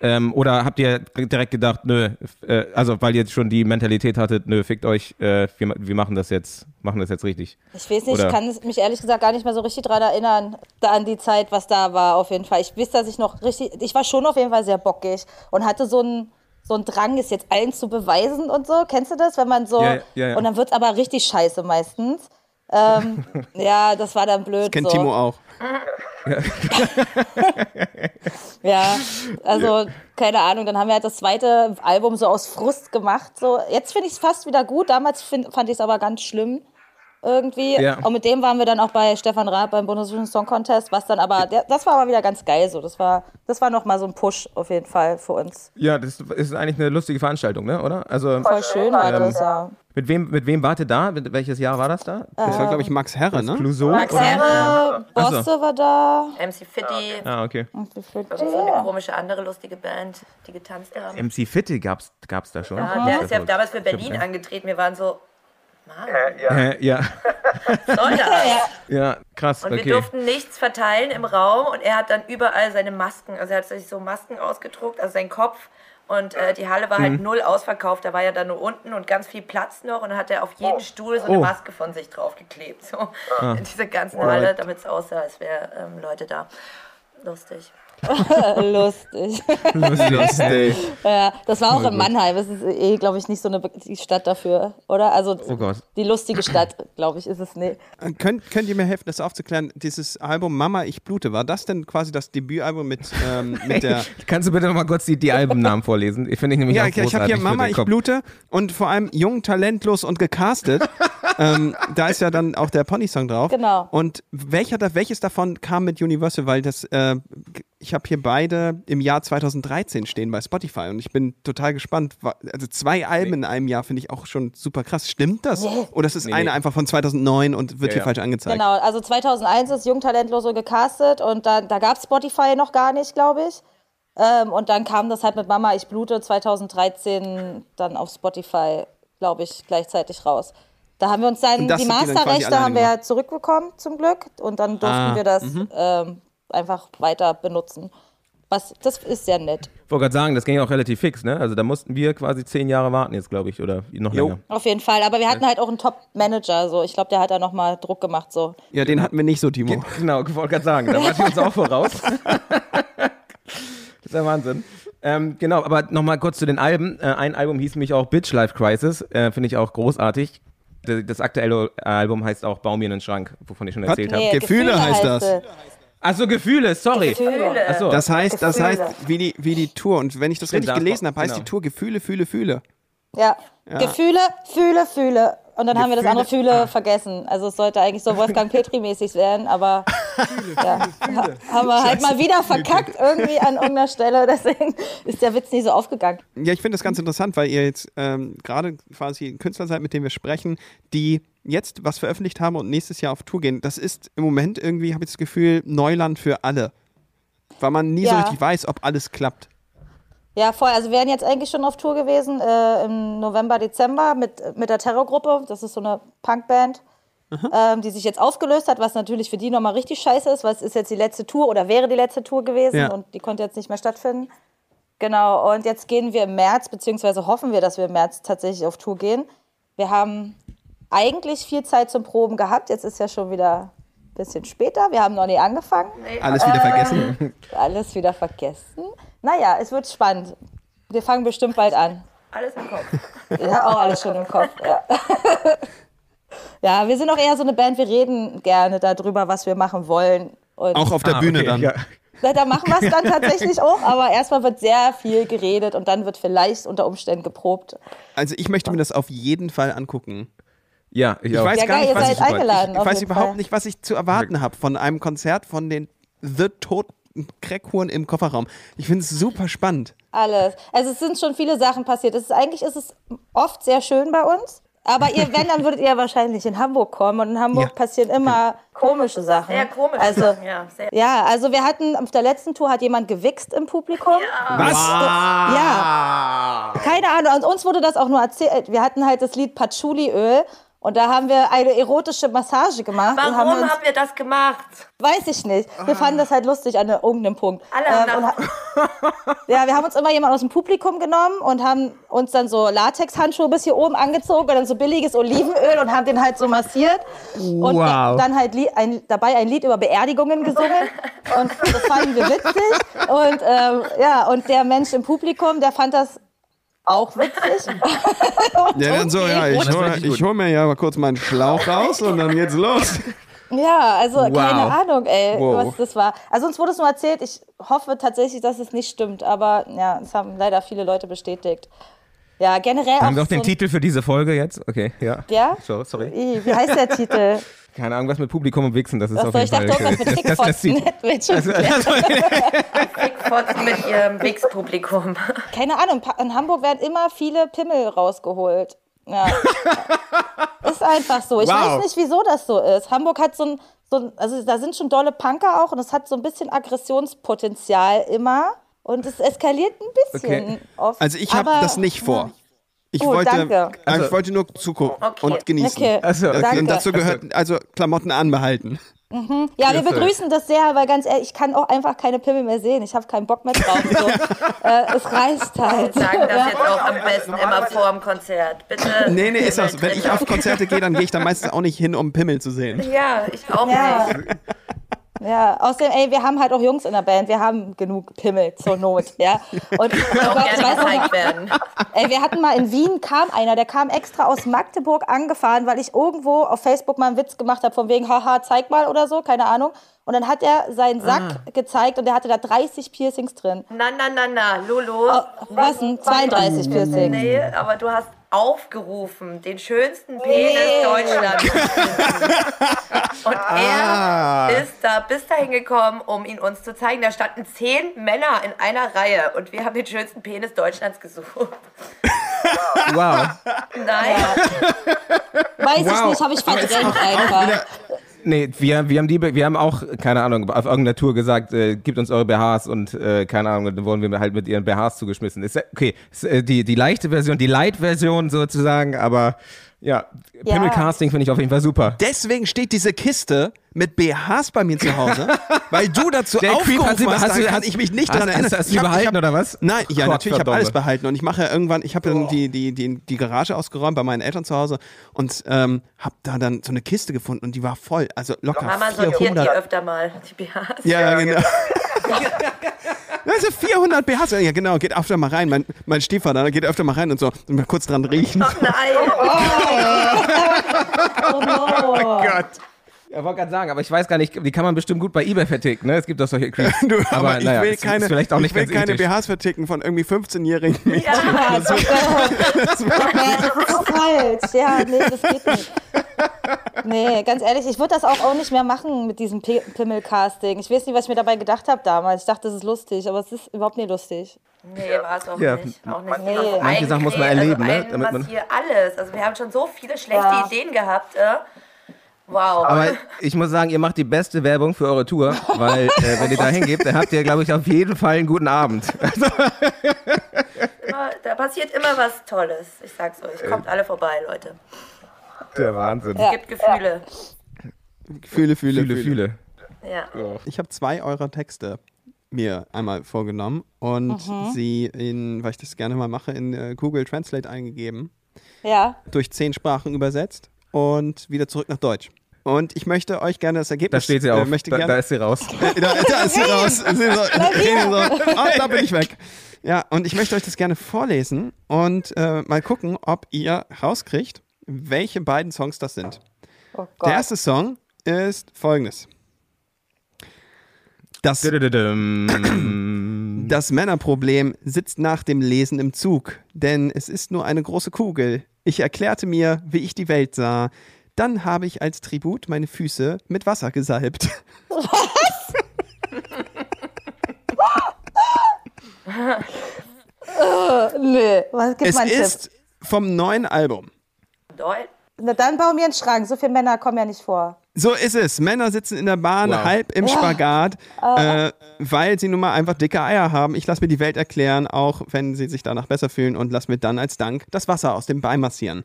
S2: ähm, oder habt ihr direkt gedacht, nö, äh, also weil ihr jetzt schon die Mentalität hattet, nö, fickt euch, äh, wir, wir machen das jetzt, machen das jetzt richtig.
S6: Ich weiß nicht,
S2: Oder-
S6: ich kann mich ehrlich gesagt gar nicht mehr so richtig dran erinnern, da an die Zeit, was da war, auf jeden Fall. Ich weiß, dass ich noch richtig, ich war schon auf jeden Fall sehr bockig und hatte so einen so einen Drang, es jetzt allen zu beweisen und so. Kennst du das, wenn man so,
S2: Ja, ja, ja.
S6: und dann wird es aber richtig scheiße meistens. Ähm, ja, das war dann blöd.
S1: Kennt
S6: so.
S1: Timo auch.
S6: Ja, also keine Ahnung, dann haben wir halt das zweite Album so aus Frust gemacht. So. Jetzt finde ich es fast wieder gut, damals find, fand ich es aber ganz schlimm irgendwie.
S2: Ja.
S6: Und mit dem waren wir dann auch bei Stefan Raab beim Bundesvision Song Contest, was dann aber, der, das war aber wieder ganz geil so. Das war, das war nochmal so ein Push auf jeden Fall für uns.
S2: Ja, das ist eigentlich eine lustige Veranstaltung, ne? Oder? Also
S6: Voll schön war
S2: Ähm,
S6: das, ja.
S2: mit wem, mit wem wart ihr da? Mit, welches Jahr war das da?
S1: Das war, glaube ich, Max Herre, ne?
S2: Clouseau?
S7: Max
S2: oder?
S7: Herre.
S6: Bosse war da.
S7: MC Fitti,
S2: Ah, okay.
S6: Wie viel-
S7: irgend so eine komische andere lustige Band, die getanzt haben.
S2: MC Fitte gab's, gab's da schon.
S7: Ja, der ist ja damals für Berlin angetreten. Wir waren so, Mann,
S2: Äh, ja.
S7: Soll das?
S2: Ja, krass,
S7: Und wir
S2: okay.
S7: durften nichts verteilen im Raum und er hat dann überall seine Masken, also er hat sich so Masken ausgedruckt, also sein Kopf. Und äh, die Halle war
S2: Mhm.
S7: halt null ausverkauft, da war ja dann nur unten und ganz viel Platz noch und dann hat er auf jeden Stuhl so eine
S2: Oh.
S7: Maske von sich draufgeklebt. So
S2: Ah.
S7: in dieser ganzen Halle, damit es aussah, als wären ähm, Leute da. Lustig.
S6: Lustig.
S2: Lustig.
S6: Ja, das war auch in Mannheim. Es ist eh, glaube ich, nicht so eine Stadt dafür, oder? Also
S2: Oh Gott.
S6: die lustige Stadt, glaube ich, ist es nicht.
S1: Äh, Könnt, könnt ihr mir helfen, das aufzuklären? Dieses Album Mama, ich blute, war das denn quasi das Debütalbum mit, ähm, mit der.
S2: Kannst du bitte noch mal kurz die, die Albumnamen vorlesen? Ich finde ich nämlich
S1: Ja,
S2: auch
S1: ich habe hier Mama, ich blute und vor allem jung, talentlos und gecastet. ähm, da ist ja dann auch der Pony-Song drauf.
S6: Genau.
S1: Und welcher, welches davon kam mit Universal? Weil das, äh, ich habe hier beide im Jahr 2013 stehen bei Spotify und ich bin total gespannt. Also zwei Alben in einem Jahr finde ich auch schon super krass. Stimmt das? Oder ist es
S2: Nee,
S1: eine
S2: nee.
S1: einfach von 2009 und wird
S2: Ja,
S1: hier
S2: ja.
S1: falsch angezeigt?
S6: Genau, also 2001 ist Jung Talentlos so gecastet und da, da gab es Spotify noch gar nicht, glaube ich. Ähm, und dann kam das halt mit Mama, ich blute 2013 dann auf Spotify, glaube ich, gleichzeitig raus. Da haben wir uns dann, die Masterrechte haben wir
S1: gemacht?
S6: ja zurückbekommen, zum Glück. Und dann durften
S1: Ah,
S6: wir das ähm, einfach weiter benutzen. Was, das ist sehr nett.
S2: Ich wollte gerade sagen, das ging ja auch relativ fix, ne? Also da mussten wir quasi zehn Jahre warten jetzt, glaube ich, oder noch
S1: Jo.
S2: länger.
S6: Auf jeden Fall. Aber wir hatten halt auch einen Top-Manager. So. Ich glaube, der hat da nochmal Druck gemacht. So.
S1: Ja, den hatten wir nicht so, Timo.
S2: Genau, ich wollte gerade sagen, da waren wir uns auch voraus. das ist ja Wahnsinn. Ähm, genau, aber nochmal kurz zu den Alben. Äh, ein Album hieß nämlich auch Bitch Life Crisis, äh, finde ich auch großartig. D- Das aktuelle Album heißt auch Bau mir einen Schrank, wovon ich schon erzählt habe.
S6: Nee,
S1: Gefühle heißt das.
S6: es.
S2: Achso, Gefühle, sorry.
S6: Gefühle.
S2: Achso.
S1: Das heißt, das
S7: Gefühle.
S1: heißt, wie die, wie die Tour. Und wenn ich das richtig gelesen habe, heißt
S2: genau.
S1: die Tour Gefühle, Fühle, Fühle.
S6: Ja. Gefühle, fühle, fühle. Und dann haben wir das andere
S1: Gefühle-
S6: Fühle vergessen. Also es sollte eigentlich so Wolfgang Petri-mäßig werden, aber ja, ha- haben wir halt mal wieder verkackt irgendwie an irgendeiner Stelle. Deswegen ist der Witz nicht so aufgegangen.
S1: Ja, ich finde das ganz interessant, weil ihr jetzt ähm, gerade quasi ein Künstler seid, mit dem wir sprechen, die jetzt was veröffentlicht haben und nächstes Jahr auf Tour gehen. Das ist im Moment irgendwie, habe ich das Gefühl, Neuland für alle. Weil man nie so
S6: Ja.
S1: richtig weiß, ob alles klappt.
S6: Ja, voll. Also wir wären jetzt eigentlich schon auf Tour gewesen äh, im November, Dezember mit, mit der Terrorgruppe. Das ist so eine Punkband, ähm, die sich jetzt aufgelöst hat, was natürlich für die nochmal richtig scheiße ist, weil es ist jetzt die letzte Tour oder wäre die letzte Tour gewesen
S1: Ja.
S6: und die konnte jetzt nicht mehr stattfinden. Genau, und jetzt gehen wir im März, beziehungsweise hoffen wir, dass wir im März tatsächlich auf Tour gehen. Wir haben eigentlich viel Zeit zum Proben gehabt. Jetzt ist ja schon wieder ein bisschen später. Wir haben noch nie angefangen.
S1: Alles wieder vergessen.
S6: Alles wieder vergessen. Naja, es wird spannend. Wir fangen bestimmt bald an.
S7: Alles im Kopf.
S6: Ja, auch alles schon im Kopf. Ja. ja, wir sind auch eher so eine Band, wir reden gerne darüber, was wir machen wollen. Und
S1: Auch auf der
S2: Ah,
S1: Bühne
S2: okay,
S1: dann.
S2: Ja.
S6: Na, da machen wir es dann tatsächlich auch, aber erstmal wird sehr viel geredet und dann wird vielleicht unter Umständen geprobt.
S1: Also ich möchte mir das auf jeden Fall angucken.
S2: Ja, ich,
S1: Ich
S2: auch.
S1: weiß
S6: Ja,
S1: gar
S6: geil,
S1: nicht, was ich, ich, ich weiß überhaupt
S6: Fall.
S1: nicht, was ich zu erwarten habe von einem Konzert von den The Toten Crackhuren im Kofferraum. Ich finde es super spannend.
S6: Alles. Also es sind schon viele Sachen passiert. Es ist, eigentlich ist es oft sehr schön bei uns. Aber ihr, wenn, dann würdet ihr ja wahrscheinlich in Hamburg kommen. Und in Hamburg
S1: Ja.
S6: passieren immer komische Sachen.
S7: Sehr komisch.
S6: Also,
S7: ja, sehr.
S6: ja, also wir hatten, auf der letzten Tour hat jemand gewichst im Publikum.
S1: Was?
S6: Ja. Keine Ahnung. Und uns wurde das auch nur erzählt. Wir hatten halt das Lied Patchouli-Öl. Und da haben wir eine erotische Massage gemacht. und
S7: Warum
S6: haben
S7: haben,
S6: uns,
S7: wir das gemacht?
S6: Weiß ich nicht. Wir fanden das halt lustig an irgendeinem Punkt.
S7: Alle haben
S6: Ähm, und ja, wir haben uns immer jemanden aus dem Publikum genommen und haben uns dann so Latexhandschuhe bis hier oben angezogen und dann so billiges Olivenöl und haben den halt so massiert. Und
S2: Wow.
S6: dann halt ein, dabei ein Lied über Beerdigungen gesungen. Und das fanden wir witzig. Und ähm, ja, und der Mensch im Publikum, der fand das auch witzig.
S1: Ja, dann so, ja, ich
S2: Das
S1: hol,
S2: ich
S1: mir ja mal kurz meinen Schlauch raus und dann geht's los.
S6: Ja, also
S2: Wow.
S6: keine Ahnung, ey,
S1: Wow.
S6: was das war. Also uns wurde es nur erzählt. Ich hoffe tatsächlich, dass es nicht stimmt, aber ja, es haben leider viele Leute bestätigt. Ja, generell
S2: Haben wir auch
S6: so
S2: den Titel für diese Folge jetzt? Okay, ja.
S6: Ja?
S2: So, sorry.
S6: Wie heißt der Titel?
S2: Keine Ahnung, was mit Publikum und Wichsen, das ist
S6: Achso,
S2: auf jeden
S6: ich dachte
S2: Fall.
S6: irgendwas mit
S2: das, das,
S6: Fickfotzen.
S2: also,
S6: geklärt.
S7: Fickfotzen mit ihrem Wix-Publikum.
S6: Keine Ahnung, in Hamburg werden immer viele Pimmel rausgeholt. Ja. ist einfach so. Ich
S2: Wow.
S6: weiß nicht, wieso das so ist. Hamburg hat so ein, so ein, also da sind schon dolle Punker auch und es hat so ein bisschen Aggressionspotenzial immer. Und es eskaliert ein bisschen
S2: Okay.
S6: oft.
S1: Also ich habe das nicht vor. Ich
S6: Oh,
S1: wollte,
S6: danke.
S1: äh, ich wollte nur zugucken
S7: Okay.
S1: und genießen.
S6: Okay,
S2: Achso, okay.
S6: danke.
S1: Und dazu gehört also Klamotten anbehalten.
S6: Ja, wir begrüßen das sehr, weil ganz ehrlich, ich kann auch einfach keine Pimmel mehr sehen. Ich habe keinen Bock mehr drauf. So. äh, es reißt halt.
S7: Sagen das jetzt auch am besten immer vor dem Konzert. Bitte.
S1: Nee, nee, ist auch so. Wenn ich auf Konzerte gehe, dann gehe ich da meistens auch nicht hin, um Pimmel zu sehen.
S7: Ja, ich auch
S6: Ja.
S7: nicht.
S6: Ja, außerdem, ey, wir haben halt auch Jungs in der Band, wir haben genug Pimmel zur Not, ja. Und
S7: Auch gerne gezeigt werden.
S6: ey, wir hatten mal in Wien, kam einer, der kam extra aus Magdeburg angefahren, weil ich irgendwo auf Facebook mal einen Witz gemacht habe, von wegen, haha, zeig mal oder so, keine Ahnung. Und dann hat er seinen Sack gezeigt und der hatte da 30 Piercings drin.
S7: Na, na, na, na, Lulu.
S6: Oh, was denn? 32 Piercings.
S7: Nee, aber du hast aufgerufen, den schönsten Penis
S6: Nee.
S7: Deutschlands zu finden. Und
S1: Ah.
S7: er ist da bis dahin gekommen, um ihn uns zu zeigen. Da standen zehn Männer in einer Reihe und wir haben den schönsten Penis Deutschlands gesucht.
S2: Wow.
S7: Nein,
S6: Weiß ich
S2: Wow.
S6: nicht, habe ich verdrängt einfach.
S2: Nee, wir, wir, haben die, wir haben auch, keine Ahnung, auf irgendeiner Tour gesagt, äh, gebt uns eure BHs und, äh, keine Ahnung, dann wurden wir halt mit ihren BHs zugeschmissen. Ist, okay, ist, äh, die, die leichte Version, die Light-Version sozusagen, aber ja,
S6: Ja.
S2: Pimmelcasting finde ich auf jeden Fall super.
S1: Deswegen steht diese Kiste mit BHs bei mir zu Hause, weil du dazu
S2: Der
S1: aufgerufen hast,
S2: hast du-
S1: kann
S2: hast-
S1: ich mich nicht
S2: hast-
S1: daran erinnern.
S2: hast- hast du
S1: ich
S2: behalten
S1: hab-
S2: oder was?
S1: Nein, ja,
S2: Gott,
S1: natürlich, ich habe alles behalten und ich mache ja irgendwann, ich habe dann die, die, die, die Garage ausgeräumt bei meinen Eltern zu Hause und ähm, habe da dann so eine Kiste gefunden und die war voll, also locker
S7: Mama sortiert die
S1: 400.
S7: öfter mal, die BHs.
S1: Ja, ja, genau. Also 400 BHs, ja genau, geht öfter mal rein. Mein, mein Stiefvater geht öfter mal rein und so, und mal kurz dran riechen.
S7: Nein,
S6: Oh no.
S2: Gott. Ja, wollte gerade sagen, aber ich weiß gar nicht, die kann man bestimmt gut bei eBay verticken, ne? Es gibt doch solche Creeps.
S1: Du, aber, ich
S2: naja,
S1: will
S2: ist-
S1: keine,
S2: ist vielleicht auch nicht
S1: ich will
S2: ganz
S1: keine
S2: ethisch.
S1: BHs verticken von irgendwie 15-Jährigen.
S6: Ja, das ist falsch. Ja, nee, das geht nicht. Nee, ganz ehrlich, ich würde das auch, auch nicht mehr machen mit diesem Pimmel-Casting. Ich weiß nicht, was ich mir dabei gedacht habe damals. Ich dachte, das ist lustig, aber es ist überhaupt nicht lustig.
S7: nee, war es auch
S2: Ja.
S7: nicht. Auch nicht.
S6: Nee.
S7: Also
S2: Manche Sachen muss man erleben, ne?
S7: also
S2: Damit man-
S7: hier alles. Also wir haben schon so viele schlechte
S6: Ja.
S7: Ideen gehabt. Äh? Wow.
S2: Aber ich muss sagen, ihr macht die beste Werbung für eure Tour, weil äh, wenn ihr da hingebt, dann habt ihr, glaube ich, auf jeden Fall einen guten Abend.
S7: immer, da passiert immer was Tolles. Ich sag's euch. Kommt alle vorbei, Leute.
S2: Der Wahnsinn.
S6: Ja.
S7: Gibt Gefühle.
S1: Fühle, fühle,
S2: Fühle, fühle.
S7: Ja.
S1: Ich habe zwei eurer Texte mir einmal vorgenommen und sie in, weil ich das gerne mal mache, in äh, Google Translate eingegeben,
S6: Ja,
S1: durch zehn Sprachen übersetzt und wieder zurück nach Deutsch. Und ich möchte euch gerne das Ergebnis.
S2: Da steht sie
S1: äh,
S2: auf.
S1: möchte
S2: Da,
S1: gerne,
S2: da ist sie raus.
S1: Äh, da, da ist sie raus. Sie so, so, oh, da bin ich weg. Ja, und ich möchte euch das gerne vorlesen und äh, mal gucken, ob ihr rauskriegt, welche beiden Songs das sind.
S6: oh Gott.
S1: Der erste Song ist folgendes. Das. das Männerproblem sitzt nach dem Lesen im Zug, denn es ist nur eine große Kugel. Ich erklärte mir, wie ich die Welt sah. Dann habe ich als Tribut meine Füße mit Wasser gesalbt.
S6: Nö, was gibt
S1: Es
S6: mein Tipp?
S1: ist vom neuen Album.
S7: Deut
S6: Na, dann bau mir einen Schrank. So viele Männer kommen ja nicht vor.
S1: So ist es. Männer sitzen in der Bahn
S2: Wow.
S1: halb im Spagat, äh, weil sie nun mal einfach dicke Eier haben. Ich lasse mir die Welt erklären, auch wenn sie sich danach besser fühlen und lass mir dann als Dank das Wasser aus dem Bein massieren.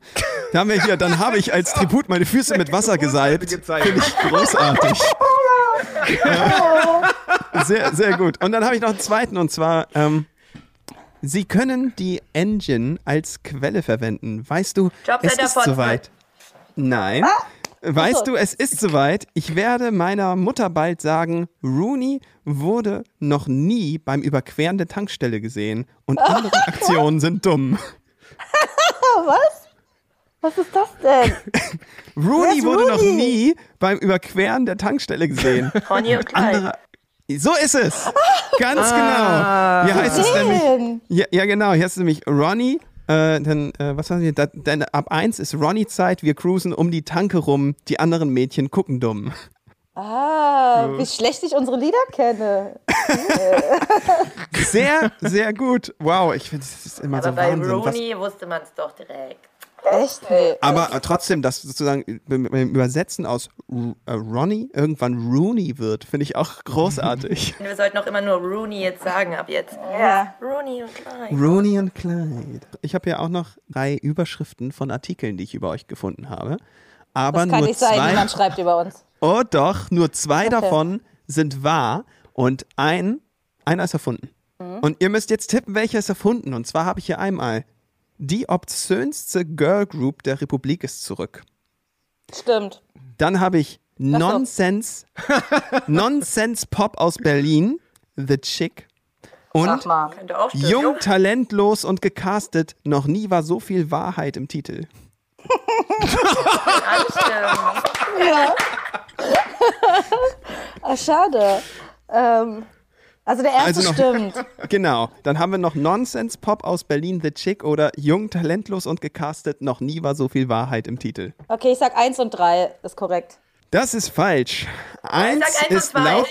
S1: Da haben wir hier, dann habe ich als Tribut meine Füße mit Wasser gesalbt. Finde ich großartig. Ja. Sehr, sehr gut. Und dann habe ich noch einen zweiten und zwar, ähm, Sie können die Engine als Quelle verwenden. Weißt du, es
S7: Jobcenter
S1: ist soweit. Nein. Weißt
S6: Achso.
S1: du, es ist soweit. Ich werde meiner Mutter bald sagen, Rooney wurde noch nie beim Überqueren der Tankstelle gesehen und andere Aktionen sind dumm.
S6: Was ist das denn?
S1: Rooney
S6: ist
S1: wurde noch
S6: Rooney?
S1: nie beim Überqueren der Tankstelle gesehen.
S7: Conny und.
S1: Andere, so ist es. Ganz genau. Hier heißt es nämlich, ja, ja genau, hier heißt es nämlich Ronny. Äh, dann, äh, was sagen Sie? Da, dann ab eins ist Ronny-Zeit, wir cruisen um die Tanke rum, die anderen Mädchen gucken dumm.
S6: Ah, wie schlecht ich unsere Lieder kenne.
S1: Sehr, sehr gut. Wow, ich finde, das ist immer
S7: Aber
S1: so
S7: bei
S1: Wahnsinn. Was,
S7: Rooney wusste man es doch direkt.
S6: Echt? Nee.
S1: Aber äh, trotzdem, dass sozusagen beim beim Übersetzen aus äh, Ronnie irgendwann Rooney wird, finde ich auch großartig.
S7: Wir sollten auch immer nur Rooney jetzt sagen, ab jetzt.
S6: Ja.
S7: Rooney und Klein.
S1: Rooney und Clyde. Ich habe ja auch noch drei Überschriften von Artikeln, die ich über euch gefunden habe. Aber
S6: Das kann
S1: nur
S6: nicht sein,
S1: zwei.
S6: niemand schreibt über uns.
S1: Oh doch, nur zwei
S6: Okay.
S1: davon sind wahr und ein, einer ist erfunden.
S6: Mhm.
S1: Und ihr müsst jetzt tippen, welcher ist erfunden. Und zwar habe ich hier einmal die obszönste Girl Group der Republik ist zurück.
S6: Stimmt.
S1: Dann habe ich. Nonsense, Nonsense Pop aus Berlin, The Chick. Und. Jung, talentlos und gecastet, noch nie war so viel Wahrheit im Titel.
S6: Ja. ah, schade. Ähm, also der erste
S1: Also noch-
S6: stimmt.
S1: Genau. Dann haben wir noch Nonsense Pop aus Berlin, The Chick oder Jung, talentlos und gecastet, noch nie war so viel Wahrheit im Titel.
S6: Okay, ich sag eins und drei ist korrekt.
S1: Das ist falsch. Eins
S7: eins und
S1: ist
S7: zwei.
S1: laut.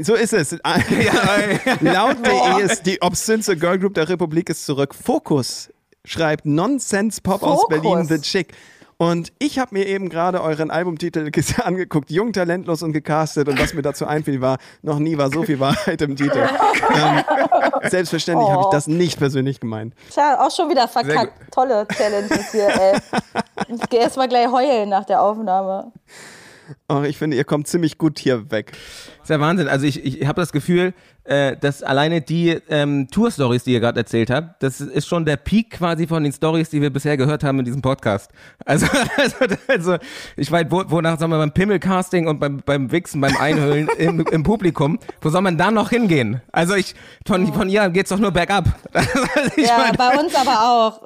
S1: So ist es. Laut.de ist die obszönste Girl Group der Republik ist zurück. Fokus schreibt Nonsense Pop aus
S6: Fokus.
S1: Berlin, The Chick. Und ich habe mir eben gerade euren Albumtitel angeguckt, Jung, talentlos und gecastet. Und was mir dazu einfiel, war, noch nie war so viel Wahrheit im Titel. ähm, selbstverständlich habe ich
S6: Oh.
S1: das nicht persönlich gemeint.
S6: Schade, auch schon wieder verkackt. Tolle Challenges hier, ey. Ich geh erst mal gleich heulen nach der Aufnahme.
S1: Oh, ich finde, ihr kommt ziemlich gut hier weg.
S2: ist ja Wahnsinn. Also ich, ich habe das Gefühl, äh, dass alleine die ähm, Tour-Stories, die ihr gerade erzählt habt, das ist schon der Peak quasi von den Stories, die wir bisher gehört haben in diesem Podcast. Also, also, also ich weiß, wo, wonach soll man beim Pimmelcasting und beim, beim Wichsen, beim Einhüllen im, im Publikum, wo soll man da noch hingehen? Also ich, von, von an geht's doch nur bergab. Also ich
S6: Ja,
S2: mein,
S6: bei uns aber auch.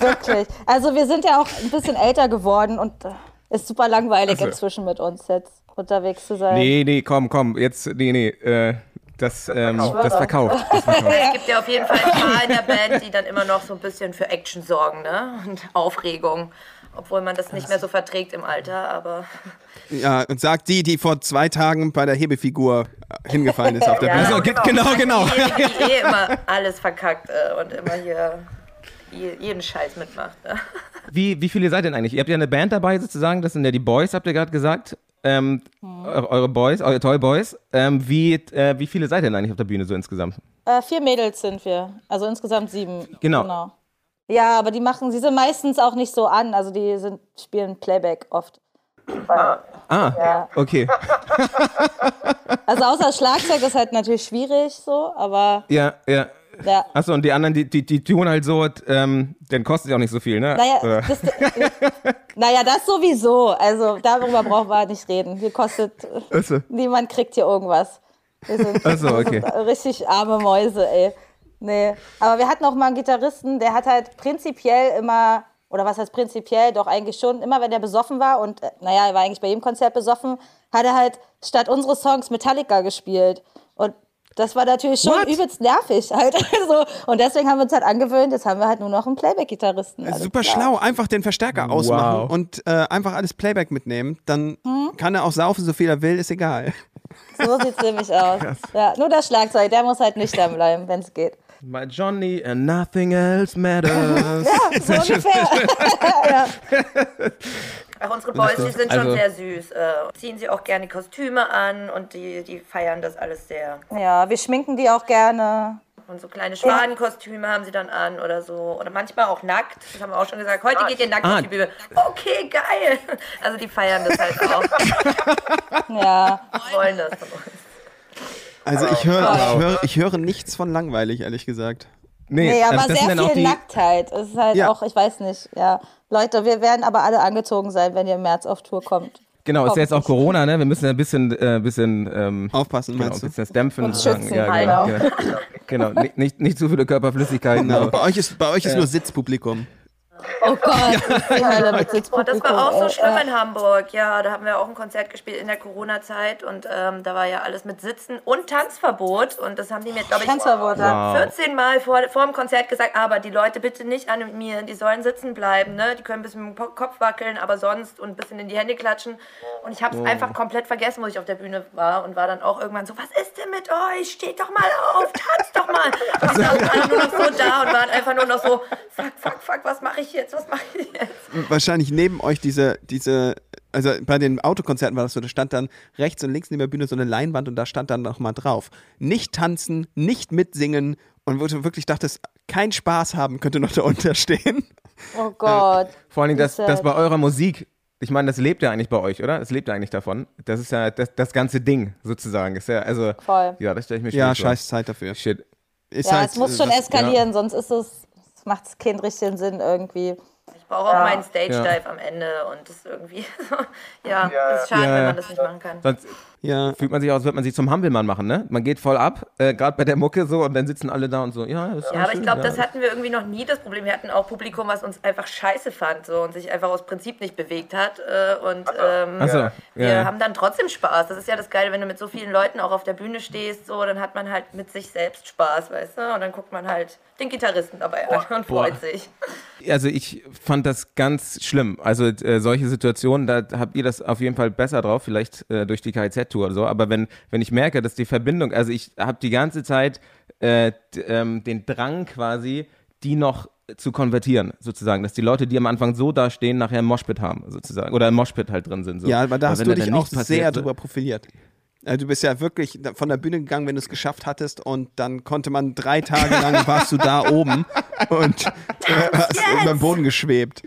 S6: Wirklich. Also wir sind ja auch ein bisschen älter geworden und äh, ist super langweilig
S2: Ach so.
S6: inzwischen mit uns jetzt unterwegs zu sein.
S2: nee, nee, komm, komm, jetzt, nee, nee, äh, das, ähm, das verkauft. Das verkauft.
S7: Es gibt ja auf jeden Fall ein paar in der Band, die dann immer noch so ein bisschen für Action sorgen, ne? Und Aufregung. Obwohl man das nicht mehr so verträgt im Alter, aber
S1: Ja, und sagt die, die vor zwei Tagen bei der Hebefigur äh, hingefallen ist auf der
S7: Ja.
S1: Bühne.
S2: Also, ge- genau, genau.
S7: die, die eh immer alles verkackt äh, und immer hier je- jeden Scheiß mitmacht. Ne?
S2: Wie, wie viele seid ihr denn eigentlich? Ihr habt ja eine Band dabei sozusagen, das sind ja die Boys, habt ihr gerade gesagt. Ähm, eure, eure Boys, eure Toy Boys. Ähm, wie, äh, wie viele seid ihr denn eigentlich auf der Bühne so insgesamt?
S6: Äh, vier Mädels sind wir. Also insgesamt sieben.
S2: Genau.
S6: Ja, aber die machen, sie sind meistens auch nicht so an. Also die sind, spielen Playback oft.
S2: Ah, okay.
S6: Also außer Schlagzeug ist halt natürlich schwierig so, aber
S2: Ja, ja.
S6: Ja.
S2: Achso, und die anderen, die, die, die tun halt so, ähm, dann kostet ja auch nicht so viel, ne?
S6: Naja,
S2: Oder?
S6: das, naja, das sowieso. Also darüber brauchen wir nicht reden. Hier kostet,
S2: Achso.
S6: niemand kriegt hier irgendwas. Wir sind,
S2: Ach so,
S6: wir
S2: okay.
S6: sind richtig arme Mäuse, ey. Nee. Aber wir hatten auch mal einen Gitarristen, der hat halt prinzipiell immer, oder was heißt prinzipiell, doch eigentlich schon, immer wenn er besoffen war und, äh, naja, er war eigentlich bei jedem Konzert besoffen, hat er halt statt unsere Songs Metallica gespielt. Und das war natürlich schon
S2: What?
S6: übelst nervig halt. Also, und deswegen haben wir uns halt angewöhnt, jetzt haben wir halt nur noch einen Playback-Gitarristen. Alles
S1: Super
S6: klar.
S1: schlau, einfach den Verstärker ausmachen
S2: Wow.
S1: und äh, einfach alles Playback mitnehmen. Dann
S6: Hm?
S1: kann er auch saufen, so viel er will, ist egal.
S6: So sieht's nämlich aus. Ja, nur das Schlagzeug, der muss halt nüchtern bleiben, wenn es geht.
S2: My Johnny and nothing else matters.
S6: Ja, so ungefähr.
S7: Auch unsere Boys, die sind schon
S2: Also-
S7: sehr süß. Äh, ziehen sie auch gerne Kostüme an und die, die feiern das alles sehr.
S6: Ja, wir schminken die auch gerne.
S7: Und so kleine Schwanenkostüme haben sie dann an oder so. Oder manchmal auch nackt. Das haben wir auch schon gesagt. Heute geht ihr nackt
S2: Ah.
S7: auf die Bühne. Okay, geil. Also die feiern das halt auch.
S6: Ja,
S7: Wollen das von uns.
S1: Also ich höre, ich höre, ich höre nichts von langweilig, ehrlich gesagt.
S6: Nee, aber
S2: also
S6: sehr viel
S2: die,
S6: Nacktheit. Es ist halt
S1: Ja.
S6: auch, ich weiß nicht, ja. Leute, wir werden aber alle angezogen sein, wenn ihr im März auf Tour kommt.
S2: Genau, ist ja jetzt auch. Corona, ne? Wir müssen ja ein bisschen, äh, bisschen ähm,
S1: Aufpassen,
S2: genau, bisschen das dämpfen.
S6: Und schützen,
S2: ja,
S6: genau.
S2: genau, genau. Nicht, nicht, nicht zu viele Körperflüssigkeiten.
S1: Genau. Bei euch ist, bei euch ist nur Sitzpublikum.
S6: Oh Gott, mit
S7: Boah, das war auch so schlimm in Hamburg. Ja, da haben wir auch ein Konzert gespielt in der Corona-Zeit und ähm, da war ja alles mit Sitzen und Tanzverbot und das haben die mir, glaube ich,
S6: Tanzverbot, ja.
S2: Wow.
S7: 14 Mal vor, vor dem Konzert gesagt, aber die Leute bitte nicht an mir, die sollen sitzen bleiben, ne? Die können ein bisschen mit dem Kopf wackeln, aber sonst und ein bisschen in die Hände klatschen. Und ich habe es einfach komplett vergessen, wo ich auf der Bühne war und war dann auch irgendwann so, was ist denn mit euch? Steht doch mal auf, tanzt doch mal. Und die saßen alle nur noch so da und waren einfach nur noch so, fuck, fuck, fuck, was mache ich jetzt? Was mache ich jetzt?
S1: wahrscheinlich neben euch diese, diese, also bei den Autokonzerten war das so, da stand dann rechts und links neben der Bühne so eine Leinwand und da stand dann nochmal drauf. Nicht tanzen, nicht mitsingen und wo du wirklich dachtest, kein Spaß haben könnte noch darunter stehen.
S6: Oh Gott.
S2: Vor allen Dingen, dass, dass bei eurer Musik, ich meine, das lebt ja eigentlich bei euch, oder? Das lebt ja eigentlich davon. Das ist ja das, das ganze Ding sozusagen. Ist ja, also,
S6: Voll.
S2: ja, das stelle ich mir
S1: Ja,
S2: schwierig vor.
S1: scheiß Zeit dafür.
S2: Shit.
S1: Ist
S6: Ja,
S1: halt,
S6: es muss
S1: äh,
S6: schon
S1: was-
S6: eskalieren, sonst ist es, macht es keinen richtigen Sinn irgendwie.
S7: Ich brauche auch meinen Stage
S2: Ja.
S7: Dive am Ende und das ist irgendwie, ja, ist schade,
S2: Ja.
S7: wenn man das nicht machen kann.
S2: Sonst
S1: Ja,
S2: fühlt man sich aus, als würde man sich zum Hampelmann machen, ne? Man geht voll ab, äh, gerade bei der Mucke so, und dann sitzen alle da und so, ja, das ist
S7: Ja, aber
S2: schön,
S7: ich glaube,
S2: ja.
S7: das hatten wir irgendwie noch nie das Problem. Wir hatten auch Publikum, was uns einfach scheiße fand so, und sich einfach aus Prinzip nicht bewegt hat. Äh, und ähm,
S2: Ach so, ja,
S7: wir
S2: ja.
S7: haben dann trotzdem Spaß. Das ist ja das Geile, wenn du mit so vielen Leuten auch auf der Bühne stehst, so, dann hat man halt mit sich selbst Spaß, weißt du? Und dann guckt man halt den Gitarristen dabei an und
S2: Boah.
S7: freut sich.
S2: Also ich fand das ganz schlimm. Also äh, solche Situationen, da habt ihr das auf jeden Fall besser drauf, vielleicht äh, durch die KIZ-Tour oder so. Aber wenn, wenn ich merke, dass die Verbindung, also ich habe die ganze Zeit äh, ähm, den Drang quasi, die noch zu konvertieren, sozusagen. Dass die Leute, die am Anfang so dastehen, nachher im Moshpit haben, sozusagen. Oder im Moshpit halt drin sind. So.
S1: ja, aber da hast du dich auch
S2: passiert,
S1: sehr drüber profiliert. Also du bist ja wirklich von der Bühne gegangen, wenn du es geschafft hattest und dann konnte man drei Tage lang warst du da oben und äh, hast beim Boden geschwebt.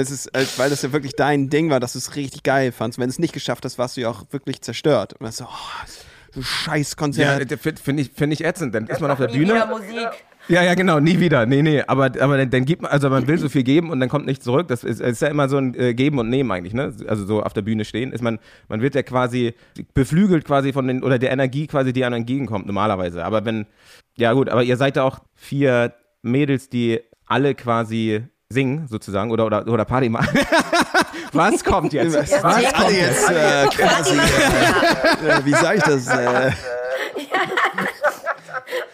S1: Es ist, äh, weil das ja wirklich dein Ding war, dass du es richtig geil fandst. Wenn du es nicht geschafft hast, warst du ja auch wirklich zerstört. Und so, oh, so ein scheiß
S2: Ja,
S1: Konzert.
S2: finde find ich, find ich ätzend. Dann ist man auf der
S7: Nie wieder
S2: Bühne.
S7: Musik.
S2: Ja, ja, genau, nie wieder. Nee, nee, aber, aber dann, dann gibt man, also man will so viel geben und dann kommt nichts zurück. Das ist, ist ja immer so ein äh, Geben und Nehmen eigentlich, ne? Also so auf der Bühne stehen ist man, man wird ja quasi beflügelt quasi von den, oder der Energie quasi, die einem entgegenkommt, normalerweise. Aber wenn, ja gut, aber ihr seid ja auch vier Mädels, die alle quasi singen, sozusagen, oder, oder, oder Party machen. Was kommt jetzt? Was
S1: alle
S2: kommt
S1: jetzt äh, quasi, äh, äh, wie sag ich das? Äh,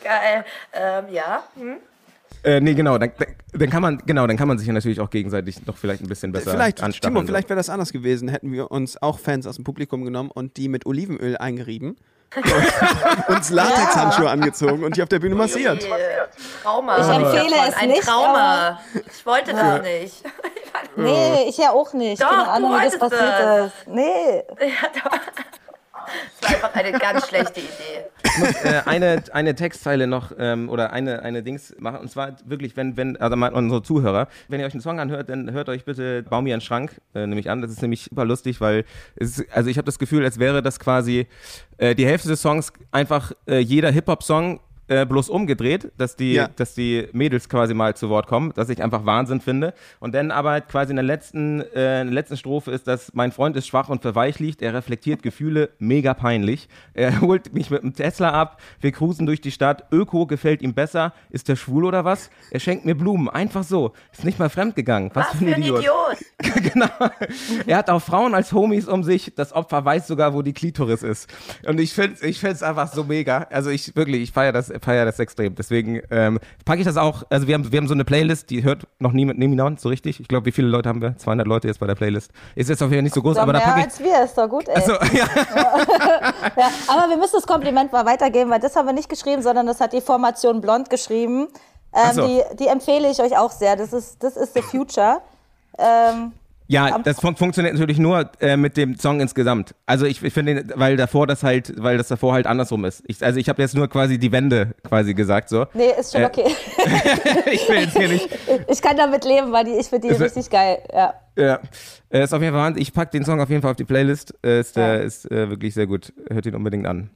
S7: Geil. Ähm, ja. Hm?
S2: Äh, nee, genau, dann, dann kann man, genau, dann kann man sich ja natürlich auch gegenseitig noch vielleicht ein bisschen besser
S1: vielleicht,
S2: anstacheln.
S1: Timo, vielleicht wäre das anders gewesen. Hätten wir uns auch Fans aus dem Publikum genommen und die mit Olivenöl eingerieben. Und uns Latexhandschuhe angezogen und die auf der Bühne massiert.
S7: Trauma.
S6: Ich empfehle es
S7: Ein
S6: nicht,
S7: Trauma. Ich wollte das nicht.
S6: Nee, ich ja auch nicht.
S7: Doch,
S6: Keine
S7: du
S6: Ahnung, wie das
S7: wolltest
S6: passiert
S7: das.
S6: ist. Nee.
S7: Das war einfach eine ganz schlechte Idee.
S2: äh, eine, eine Textzeile noch ähm, oder eine, eine Dings machen. Und zwar wirklich, wenn, wenn, also mal unsere Zuhörer, wenn ihr euch einen Song anhört, dann hört euch bitte Bau mir einen Schrank äh, nämlich an. Das ist nämlich super lustig, weil es also ich habe das Gefühl, als wäre das quasi äh, die Hälfte des Songs einfach äh, jeder Hip-Hop-Song äh, bloß umgedreht, dass die,
S1: Ja.
S2: dass die Mädels quasi mal zu Wort kommen, dass ich einfach Wahnsinn finde. Und dann aber quasi in der letzten, äh, in der letzten Strophe ist, dass mein Freund ist schwach und verweichlicht, er reflektiert Gefühle, mega peinlich. Er holt mich mit dem Tesla ab, wir cruisen durch die Stadt, Öko gefällt ihm besser, ist der schwul oder was? Er schenkt mir Blumen, einfach so, ist nicht mal fremdgegangen. Was,
S7: Was für ein Idiot.
S2: genau. Er hat auch Frauen als Homies um sich. Das Opfer weiß sogar, wo die Klitoris ist. Und ich finde ich es einfach so mega. Also ich wirklich, ich feiere das, feier das extrem. Deswegen ähm, packe ich das auch. Also wir haben, wir haben so eine Playlist, die hört noch nie mit niemand so richtig. Ich glaube, wie viele Leute haben wir? 200 Leute jetzt bei der Playlist. Ist jetzt auf jeden Fall nicht so groß,
S6: So
S2: aber da packe ich.
S6: als wir, ist doch gut, ey.
S2: Also, ja,
S6: Ja, aber wir müssen das Kompliment mal weitergeben, weil das haben wir nicht geschrieben, sondern das hat die Formation Blond geschrieben. Ähm,
S2: so.
S6: die, die empfehle ich euch auch sehr. Das ist, das ist the future. Ähm,
S2: ja das fun funktioniert natürlich nur äh, mit dem Song insgesamt. Also ich, ich finde, weil davor das halt, weil das davor halt andersrum ist. Ich, also ich habe jetzt nur quasi die Wende quasi gesagt so.
S6: nee, ist schon
S2: Äh,
S6: okay.
S2: ich will jetzt hier nicht.
S6: Ich kann damit leben, weil die, ich finde die
S2: Ist-
S6: richtig geil. Ja.
S2: Ja, äh, ist auf jeden Fall Wahnsinn. Ich pack den Song auf jeden Fall auf die Playlist. Äh, ist äh, ist äh, wirklich sehr gut. Hört ihn unbedingt an.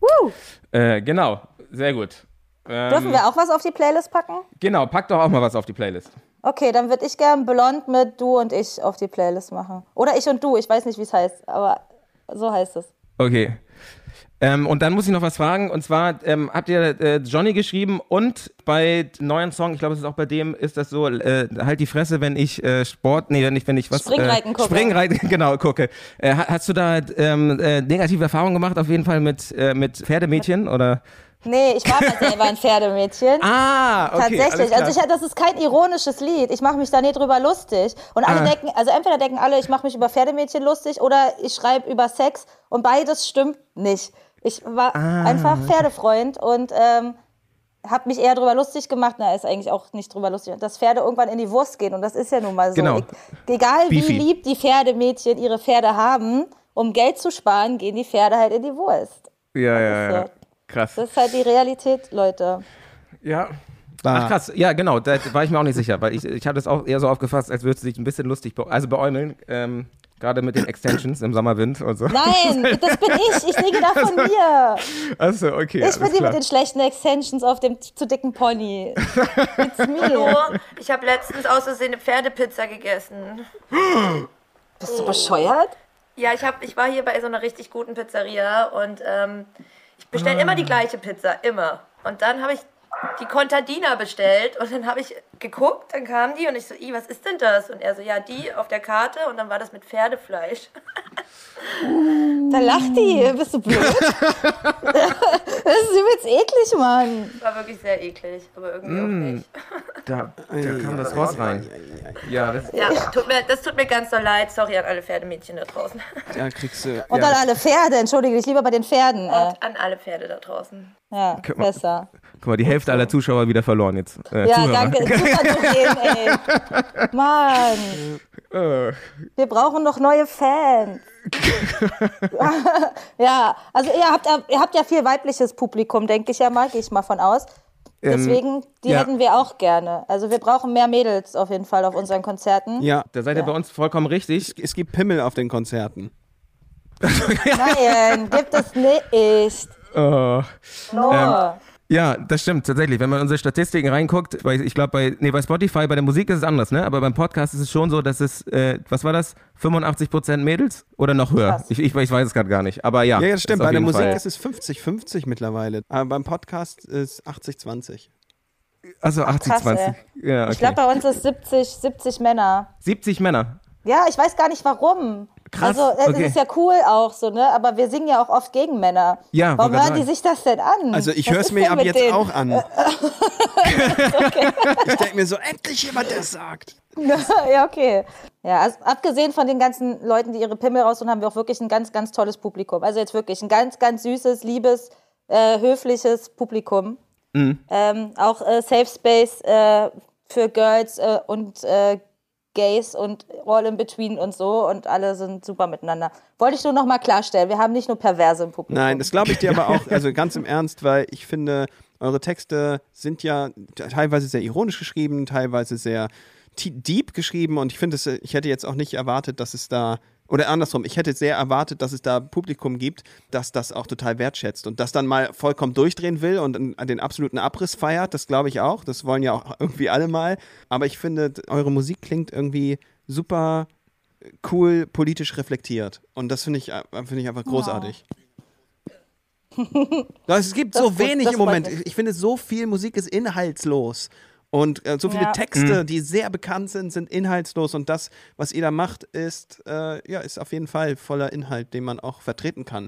S6: Woo.
S2: Genau, sehr gut. Ähm,
S6: Dürfen wir auch was auf die Playlist packen?
S2: Genau, pack doch auch mal was auf die Playlist.
S6: Okay, dann würde ich gern Blond mit Du und ich auf die Playlist machen. Oder ich und du, ich weiß nicht, wie es heißt, aber so heißt es.
S2: Okay. Ähm, und dann muss ich noch was fragen. Und zwar ähm, habt ihr äh, Johnny geschrieben und bei neuen Song, ich glaube, es ist auch bei dem, ist das so, äh, halt die Fresse, wenn ich äh, Sport, nee, wenn ich, wenn ich was.
S6: Springreiten
S2: äh,
S6: gucke.
S2: Springreiten, genau, gucke. Äh, ha- hast du da ähm, äh, negative Erfahrungen gemacht, auf jeden Fall mit, mit Pferdemädchen oder?
S6: Nee, ich war mal selber ein Pferdemädchen.
S2: Ah, okay.
S6: Tatsächlich. Also ich, das ist kein ironisches Lied. Ich mache mich da nicht drüber lustig. Und alle
S2: Ah.
S6: denken, also entweder denken alle, ich mache mich über Pferdemädchen lustig oder ich schreibe über Sex und beides stimmt nicht. Ich war
S2: Ah.
S6: einfach Pferdefreund und ähm, habe mich eher drüber lustig gemacht, na, ist eigentlich auch nicht drüber lustig, dass Pferde irgendwann in die Wurst gehen und das ist ja nun mal so.
S2: Genau.
S6: E- egal wie
S2: Beefy.
S6: lieb die Pferdemädchen ihre Pferde haben, um Geld zu sparen, gehen die Pferde halt in die Wurst.
S2: Ja, ja,
S6: ist
S2: ja.
S6: so.
S2: Krass.
S6: Das ist halt die Realität, Leute.
S2: Ja. Ach krass, ja genau, da war ich mir auch nicht sicher, weil ich, ich hatte es auch eher so aufgefasst, als würde es sich ein bisschen lustig, be also beäumeln, ähm, gerade mit den Extensions im Sommerwind und so.
S6: Nein, das bin ich. Ich rede da von mir.
S2: Achso, okay,
S6: Ich bin die
S2: klar.
S6: mit den schlechten Extensions auf dem zu dicken Pony. It's me.
S7: ich habe letztens aus Versehen eine Pferdepizza gegessen.
S6: Bist du bescheuert?
S7: Ja, ich, hab, ich war hier bei so einer richtig guten Pizzeria und ähm, ich bestelle immer die gleiche Pizza, immer. Und dann habe ich die Contadina bestellt und dann habe ich geguckt, dann kam die und ich so, I, was ist denn das? Und er so, ja, die auf der Karte und dann war das mit Pferdefleisch.
S6: Da lacht die. Bist du blöd? das ist übelst eklig, Mann.
S7: War wirklich sehr eklig, aber irgendwie auch nicht.
S2: Da, da kam das Ross rein. Ja, das,
S7: Ja, tut mir, das tut mir ganz so leid. Sorry an alle Pferdemädchen da draußen.
S1: Da kriegst du.
S6: Und
S2: Ja.
S6: dann alle Pferde. Entschuldige dich lieber bei den Pferden. Äh.
S7: Und an alle Pferde da draußen.
S6: Ja,
S2: Guck mal.
S6: besser.
S2: guck mal, die Hälfte aller Zuschauer wieder verloren jetzt. Äh,
S6: Ja,
S2: Zuhörer.
S6: danke. Super Doreen, ey. Mann.
S2: Äh,
S6: Wir brauchen noch neue Fans. ja, also ihr habt, ihr habt ja viel weibliches Publikum, denke ich ja mal, gehe ich mal von aus. Deswegen, die
S2: ja.
S6: hätten wir auch gerne. Also wir brauchen mehr Mädels auf jeden Fall auf unseren Konzerten.
S1: Ja,
S2: da seid ihr bei uns vollkommen richtig.
S1: es gibt Pimmel auf den Konzerten.
S6: Nein, gibt es nicht.
S2: Oh.
S6: No.
S2: Ja, das stimmt, tatsächlich. Wenn man in unsere Statistiken reinguckt, bei, ich glaube, bei, nee, bei Spotify, bei der Musik ist es anders, ne? Aber beim Podcast ist es schon so, dass es, äh, was war das? 85% Mädels? Oder noch höher? Ich, ich, ich weiß es gerade gar nicht. Aber ja.
S1: Ja, das stimmt. Bei der Musik
S2: Fall.
S1: ist es 50-50 mittlerweile. Aber beim Podcast ist 80-20.
S2: Also 80,
S6: krass,
S2: 20. Ja, okay.
S6: Ich glaube, bei uns ist 70, 70 Männer.
S2: 70 Männer.
S6: Ja, ich weiß gar nicht warum.
S2: Krass,
S6: Also, es
S2: okay.
S6: ist ja cool auch so, ne? Aber wir singen ja auch oft gegen Männer.
S2: Ja,
S6: Warum hören die sich das denn an?
S1: Also ich höre es mir ab jetzt
S6: denen?
S1: auch an. Ich denke mir so, endlich jemand, der es sagt.
S6: ja, okay. Ja, also abgesehen von den ganzen Leuten, die ihre Pimmel rausholen, haben wir auch wirklich ein ganz, ganz tolles Publikum. Also jetzt wirklich ein ganz, ganz süßes, liebes, äh, höfliches Publikum.
S2: Mhm.
S6: Ähm, auch äh, Safe Space äh, für Girls äh, und äh, Gays und all in between und so und alle sind super miteinander. Wollte ich nur noch mal klarstellen, wir haben nicht nur Perverse im Publikum.
S1: Nein, das glaube ich dir aber auch, also ganz im Ernst, weil ich finde, eure Texte sind ja teilweise sehr ironisch geschrieben, teilweise sehr deep geschrieben und ich finde, ich hätte jetzt auch nicht erwartet, dass es da, oder andersrum, ich hätte sehr erwartet, dass es da Publikum gibt, das das auch total wertschätzt und das dann mal vollkommen durchdrehen will und den- den absoluten Abriss feiert, das glaube ich auch, das wollen ja auch irgendwie alle mal, aber ich finde, eure Musik klingt irgendwie super cool politisch reflektiert und das finde ich, äh, finde ich einfach großartig. Ja, es gibt
S6: Das
S1: so wenig im Moment. ich finde, so viel Musik ist inhaltslos. Und äh, so viele
S6: Ja.
S1: Texte, die sehr bekannt sind, sind inhaltslos. Und das, was ihr da macht, ist, äh, ja, ist auf jeden Fall voller Inhalt, den man auch vertreten kann.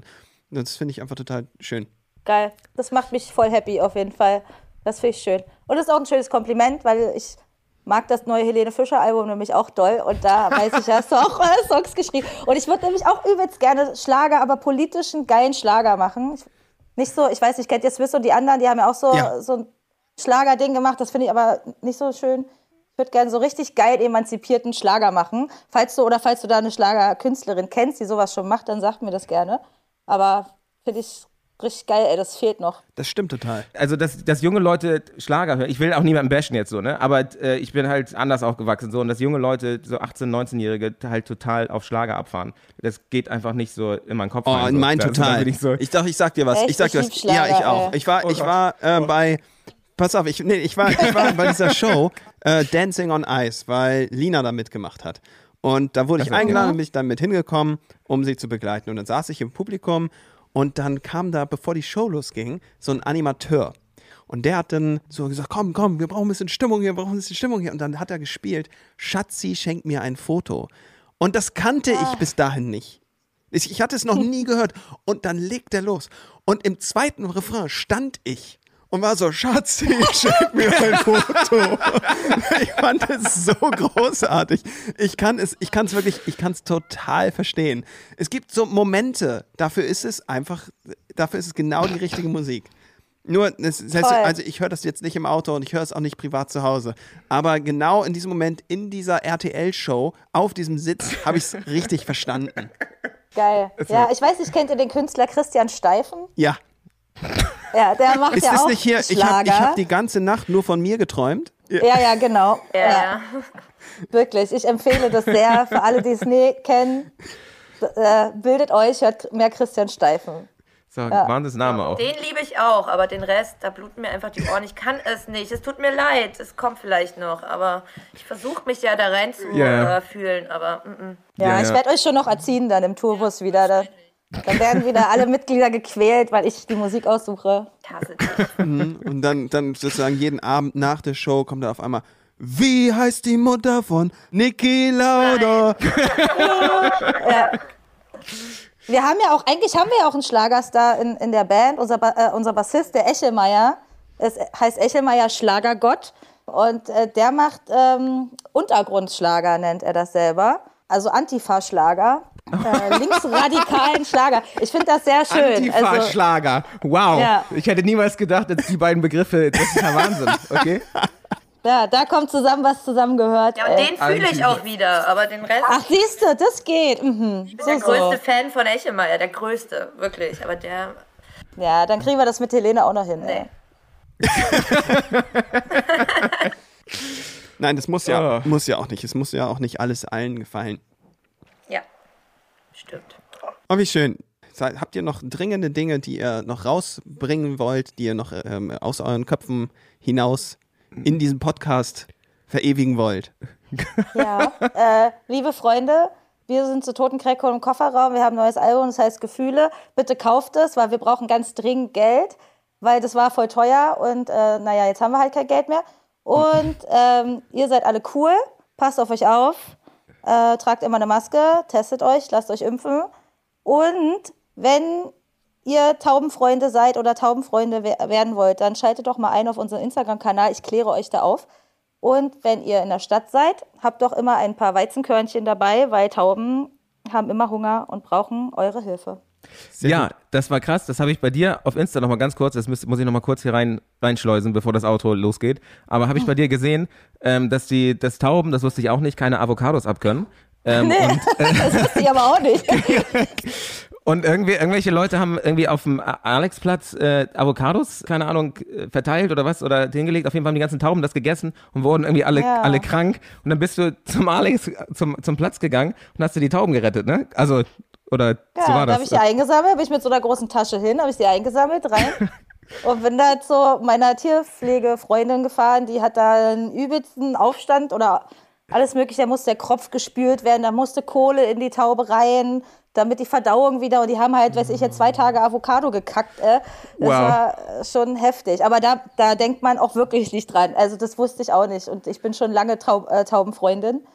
S1: Und das finde ich einfach total schön.
S6: Geil. Das macht mich voll happy auf jeden Fall. Das finde ich schön. Und das ist auch ein schönes Kompliment, weil ich mag das neue Helene Fischer Album nämlich auch doll und da weiß ich, hast du auch Songs geschrieben. Und ich würde nämlich auch übelst gerne Schlager, aber politischen geilen Schlager machen. Ich, nicht so, ich weiß nicht, kennt ihr Swiss und die anderen, die haben ja auch so,
S1: Ja.
S6: so ein Schlagerding gemacht, das finde ich aber nicht so schön. Ich würde gerne so richtig geil emanzipierten Schlager machen. Falls du oder falls du da eine Schlagerkünstlerin kennst, die sowas schon macht, dann sag mir das gerne. Aber finde ich richtig geil, ey, das fehlt noch.
S1: Das stimmt total.
S2: Also, dass, dass junge Leute Schlager hören. Ich will auch niemanden bashen jetzt so, ne? Aber äh, ich bin halt anders aufgewachsen so und dass junge Leute, so 18-, 19-Jährige, halt total auf Schlager abfahren. Das geht einfach nicht so in meinen Kopf
S1: Oh,
S2: rein.
S1: in
S2: so.
S1: mein
S2: Da- da
S1: total.
S2: Ich, so,
S1: Ich dachte, ich sag dir was.
S6: Echt?
S1: Ich sag
S6: Ich
S1: dir was. Ja, ich
S6: Schlager,
S1: auch.
S6: ey.
S1: Ich war, ich war äh, bei. Pass auf, ich, nee, ich war, ich war bei dieser Show äh, Dancing on Ice, weil Lina da mitgemacht hat. Und da wurde ich
S2: Also,
S1: eingeladen und bin ich dann mit hingekommen, um sie zu begleiten. Und dann saß ich im Publikum und dann kam da, bevor die Show losging, so ein Animateur. Und der hat dann so gesagt, komm, komm, wir brauchen ein bisschen Stimmung hier, wir brauchen ein bisschen Stimmung hier. Und dann hat er gespielt, Schatzi schenkt mir ein Foto. Und das kannte ich bis dahin nicht. Ich, ich hatte es noch nie gehört. Und dann legt er los. Und im zweiten Refrain stand ich und war so, Schatzi, schenk mir ein Foto. ich fand es so großartig. Ich kann es, ich kann es wirklich, ich kann es total verstehen. Es gibt so Momente, dafür ist es einfach, dafür ist es genau die richtige Musik. Nur, das heißt, also ich höre das jetzt nicht im Auto und ich höre es auch nicht privat zu Hause. Aber genau in diesem Moment in dieser RTL-Show auf diesem Sitz habe ich es richtig verstanden.
S6: Geil. Ja, ich weiß nicht, kennt ihr den Künstler Christian Steifen?
S1: Ja.
S6: Ja, der macht
S1: Ist
S6: ja
S1: das
S6: auch
S1: nicht hier? Ich
S6: Schlager.
S1: habe ich hab die ganze Nacht nur von mir geträumt.
S6: ja, ja, genau.
S7: Ja, ja.
S6: Wirklich, ich empfehle das sehr für alle, die es nie kennen. Äh, bildet euch, hört mehr Christian Steifen.
S2: So, Wahnsinnsname auch.
S7: Den liebe ich auch, aber den Rest, da bluten mir einfach die Ohren. Ich kann es nicht. Es tut mir leid. Es kommt vielleicht noch, aber ich versuche mich ja da rein zu
S2: Ja, ja.
S7: äh, fühlen, aber mm, mm.
S6: Ja,
S2: Ja,
S6: ich
S2: ja.
S6: werde euch schon noch erziehen dann im Tourbus wieder. Da, dann werden wieder alle Mitglieder gequält, weil ich die Musik aussuche.
S7: dich.
S1: Und dann, dann sozusagen jeden Abend nach der Show kommt da auf einmal, wie heißt die Mutter von Niki Lauda?
S6: Wir haben ja auch, eigentlich haben wir ja auch einen Schlagerstar in, in der Band. Unser, ba äh, unser Bassist, der Echelmeier, es heißt Echelmeier Schlagergott. Und äh, der macht ähm, Untergrundschlager, nennt er das selber. Also Antifa-Schlager. Äh, linksradikalen Schlager. Ich finde das sehr schön. Also,
S2: Antifa-Schlager. Wow.
S6: Ja.
S2: Ich hätte niemals gedacht, dass die beiden Begriffe, das ist ja Wahnsinn. Okay?
S6: ja, da kommt zusammen, was zusammengehört.
S7: Ja, und den fühle ich auch wieder, aber den Rest.
S6: Ach, siehst du, das geht. Mhm.
S7: ich bin
S6: So,
S7: der größte
S6: so.
S7: Fan von Echelmeier, der größte, wirklich. Aber der.
S6: Ja, dann kriegen wir das mit Helene auch noch hin. Ey.
S1: Nein, das muss ja,
S2: Ah.
S1: muss ja auch nicht. Es muss ja auch nicht alles allen gefallen.
S7: Stimmt.
S1: Oh, wie schön. Habt ihr noch dringende Dinge, die ihr noch rausbringen wollt, die ihr noch ähm, aus euren Köpfen hinaus in diesem Podcast verewigen wollt?
S6: Ja, äh, liebe Freunde, wir sind zu Toten Krecko im Kofferraum. Wir haben ein neues Album, das heißt Gefühle. Bitte kauft es, weil wir brauchen ganz dringend Geld, weil das war voll teuer und äh, naja, jetzt haben wir halt kein Geld mehr. Und ähm, ihr seid alle cool, passt auf euch auf, äh, tragt immer eine Maske, testet euch, lasst euch impfen. Und wenn ihr Taubenfreunde seid oder Taubenfreunde we werden wollt, dann schaltet doch mal ein auf unseren Instagram-Kanal. Ich kläre euch da auf. Und wenn ihr in der Stadt seid, habt doch immer ein paar Weizenkörnchen dabei, weil Tauben haben immer Hunger und brauchen eure Hilfe.
S2: Ja, das war krass. Das habe ich bei dir auf Insta nochmal ganz kurz, das muss, muss ich nochmal kurz hier rein, reinschleusen, bevor das Auto losgeht. Aber habe ich bei dir gesehen, ähm, dass die das Tauben, das wusste ich auch nicht, keine Avocados abkönnen. Ähm,
S6: Nee,
S2: und,
S6: das wusste ich aber auch nicht.
S2: und irgendwie, irgendwelche Leute haben irgendwie auf dem Alexplatz äh, Avocados, keine Ahnung, äh, verteilt oder was, oder hingelegt. Auf jeden Fall haben die ganzen Tauben das gegessen und wurden irgendwie alle,
S6: Ja.
S2: alle krank. Und dann bist du zum Alex, zum, zum Platz gegangen und hast du die Tauben gerettet, ne? Also, oder so
S6: Ja,
S2: war
S6: da
S2: das.
S6: habe ich die eingesammelt, bin ich mit so einer großen Tasche hin, habe ich die eingesammelt, rein. Und bin da zu meiner Tierpflegefreundin gefahren, die hat da einen übelsten Aufstand oder alles mögliche, da musste der Kropf gespült werden, da musste Kohle in die Taube rein, damit die Verdauung wieder, und die haben halt, weiß ich, jetzt zwei Tage Avocado gekackt, äh. Das
S2: Wow.
S6: war schon heftig. Aber da, da denkt man auch wirklich nicht dran. Also das wusste ich auch nicht. Und ich bin schon lange Taub, äh, Taubenfreundin.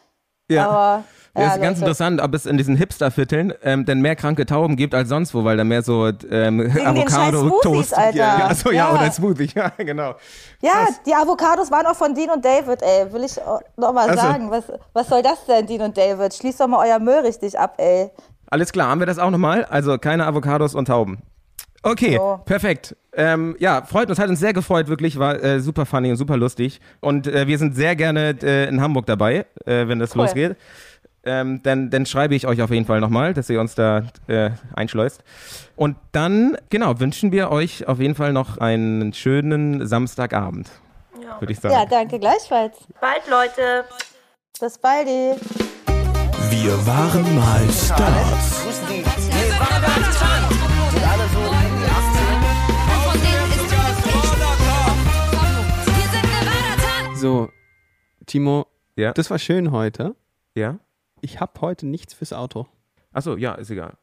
S2: ja.
S6: Aber
S2: Ja, ist ganz
S6: Leute.
S2: interessant, ob es in diesen Hipster-Vierteln ähm, denn mehr kranke Tauben gibt als sonst wo, weil da mehr so ähm,
S6: den
S2: Avocado,
S6: scheiß Smoothies,
S2: Toast.
S6: Alter.
S2: Ja, achso, ja,
S6: Ja.
S2: oder Smoothie, ja, genau.
S6: Ja, die Avocados waren auch von Dean und David, ey. Will ich noch mal
S2: Also.
S6: sagen. Was, was soll das denn, Dean und David? Schließt doch mal euer Müll richtig ab, ey.
S2: Alles klar, haben wir das auch nochmal? Also keine Avocados und Tauben. Okay,
S6: So.
S2: perfekt. Ähm, ja, freut uns, hat uns sehr gefreut, wirklich, war äh, super funny und super lustig. Und äh, wir sind sehr gerne äh, in Hamburg dabei, äh, wenn das
S6: Cool.
S2: losgeht. Ähm, dann, dann schreibe ich euch auf jeden Fall nochmal, dass ihr uns da äh, einschleust. Und dann, genau, wünschen wir euch auf jeden Fall noch einen schönen Samstagabend,
S7: Ja.
S2: würde ich sagen.
S6: Ja, danke gleichfalls.
S7: Bald, Leute.
S6: Bis bald.
S5: Wir waren mal Stars.
S1: So, Timo,
S2: Ja?
S1: das war schön heute.
S2: ja?
S1: Ich habe heute nichts fürs Auto.
S2: Achso, ja, ist egal.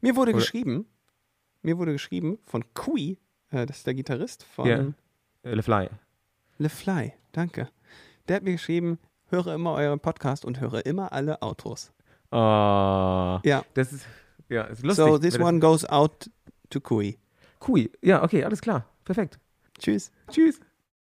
S1: Mir wurde
S2: Oder-
S1: geschrieben, mir wurde geschrieben von Kui, äh, das ist der Gitarrist von
S2: Ja. Äh, Le Fly.
S1: Le Fly, danke. Der hat mir geschrieben, höre immer euren Podcast und höre immer alle Autos.
S2: Oh,
S1: Ja,
S2: das ist, ja, ist lustig.
S1: so this one goes out to Kui.
S2: Cool. Ja, okay, alles klar. Perfekt.
S1: Tschüss.
S2: Tschüss.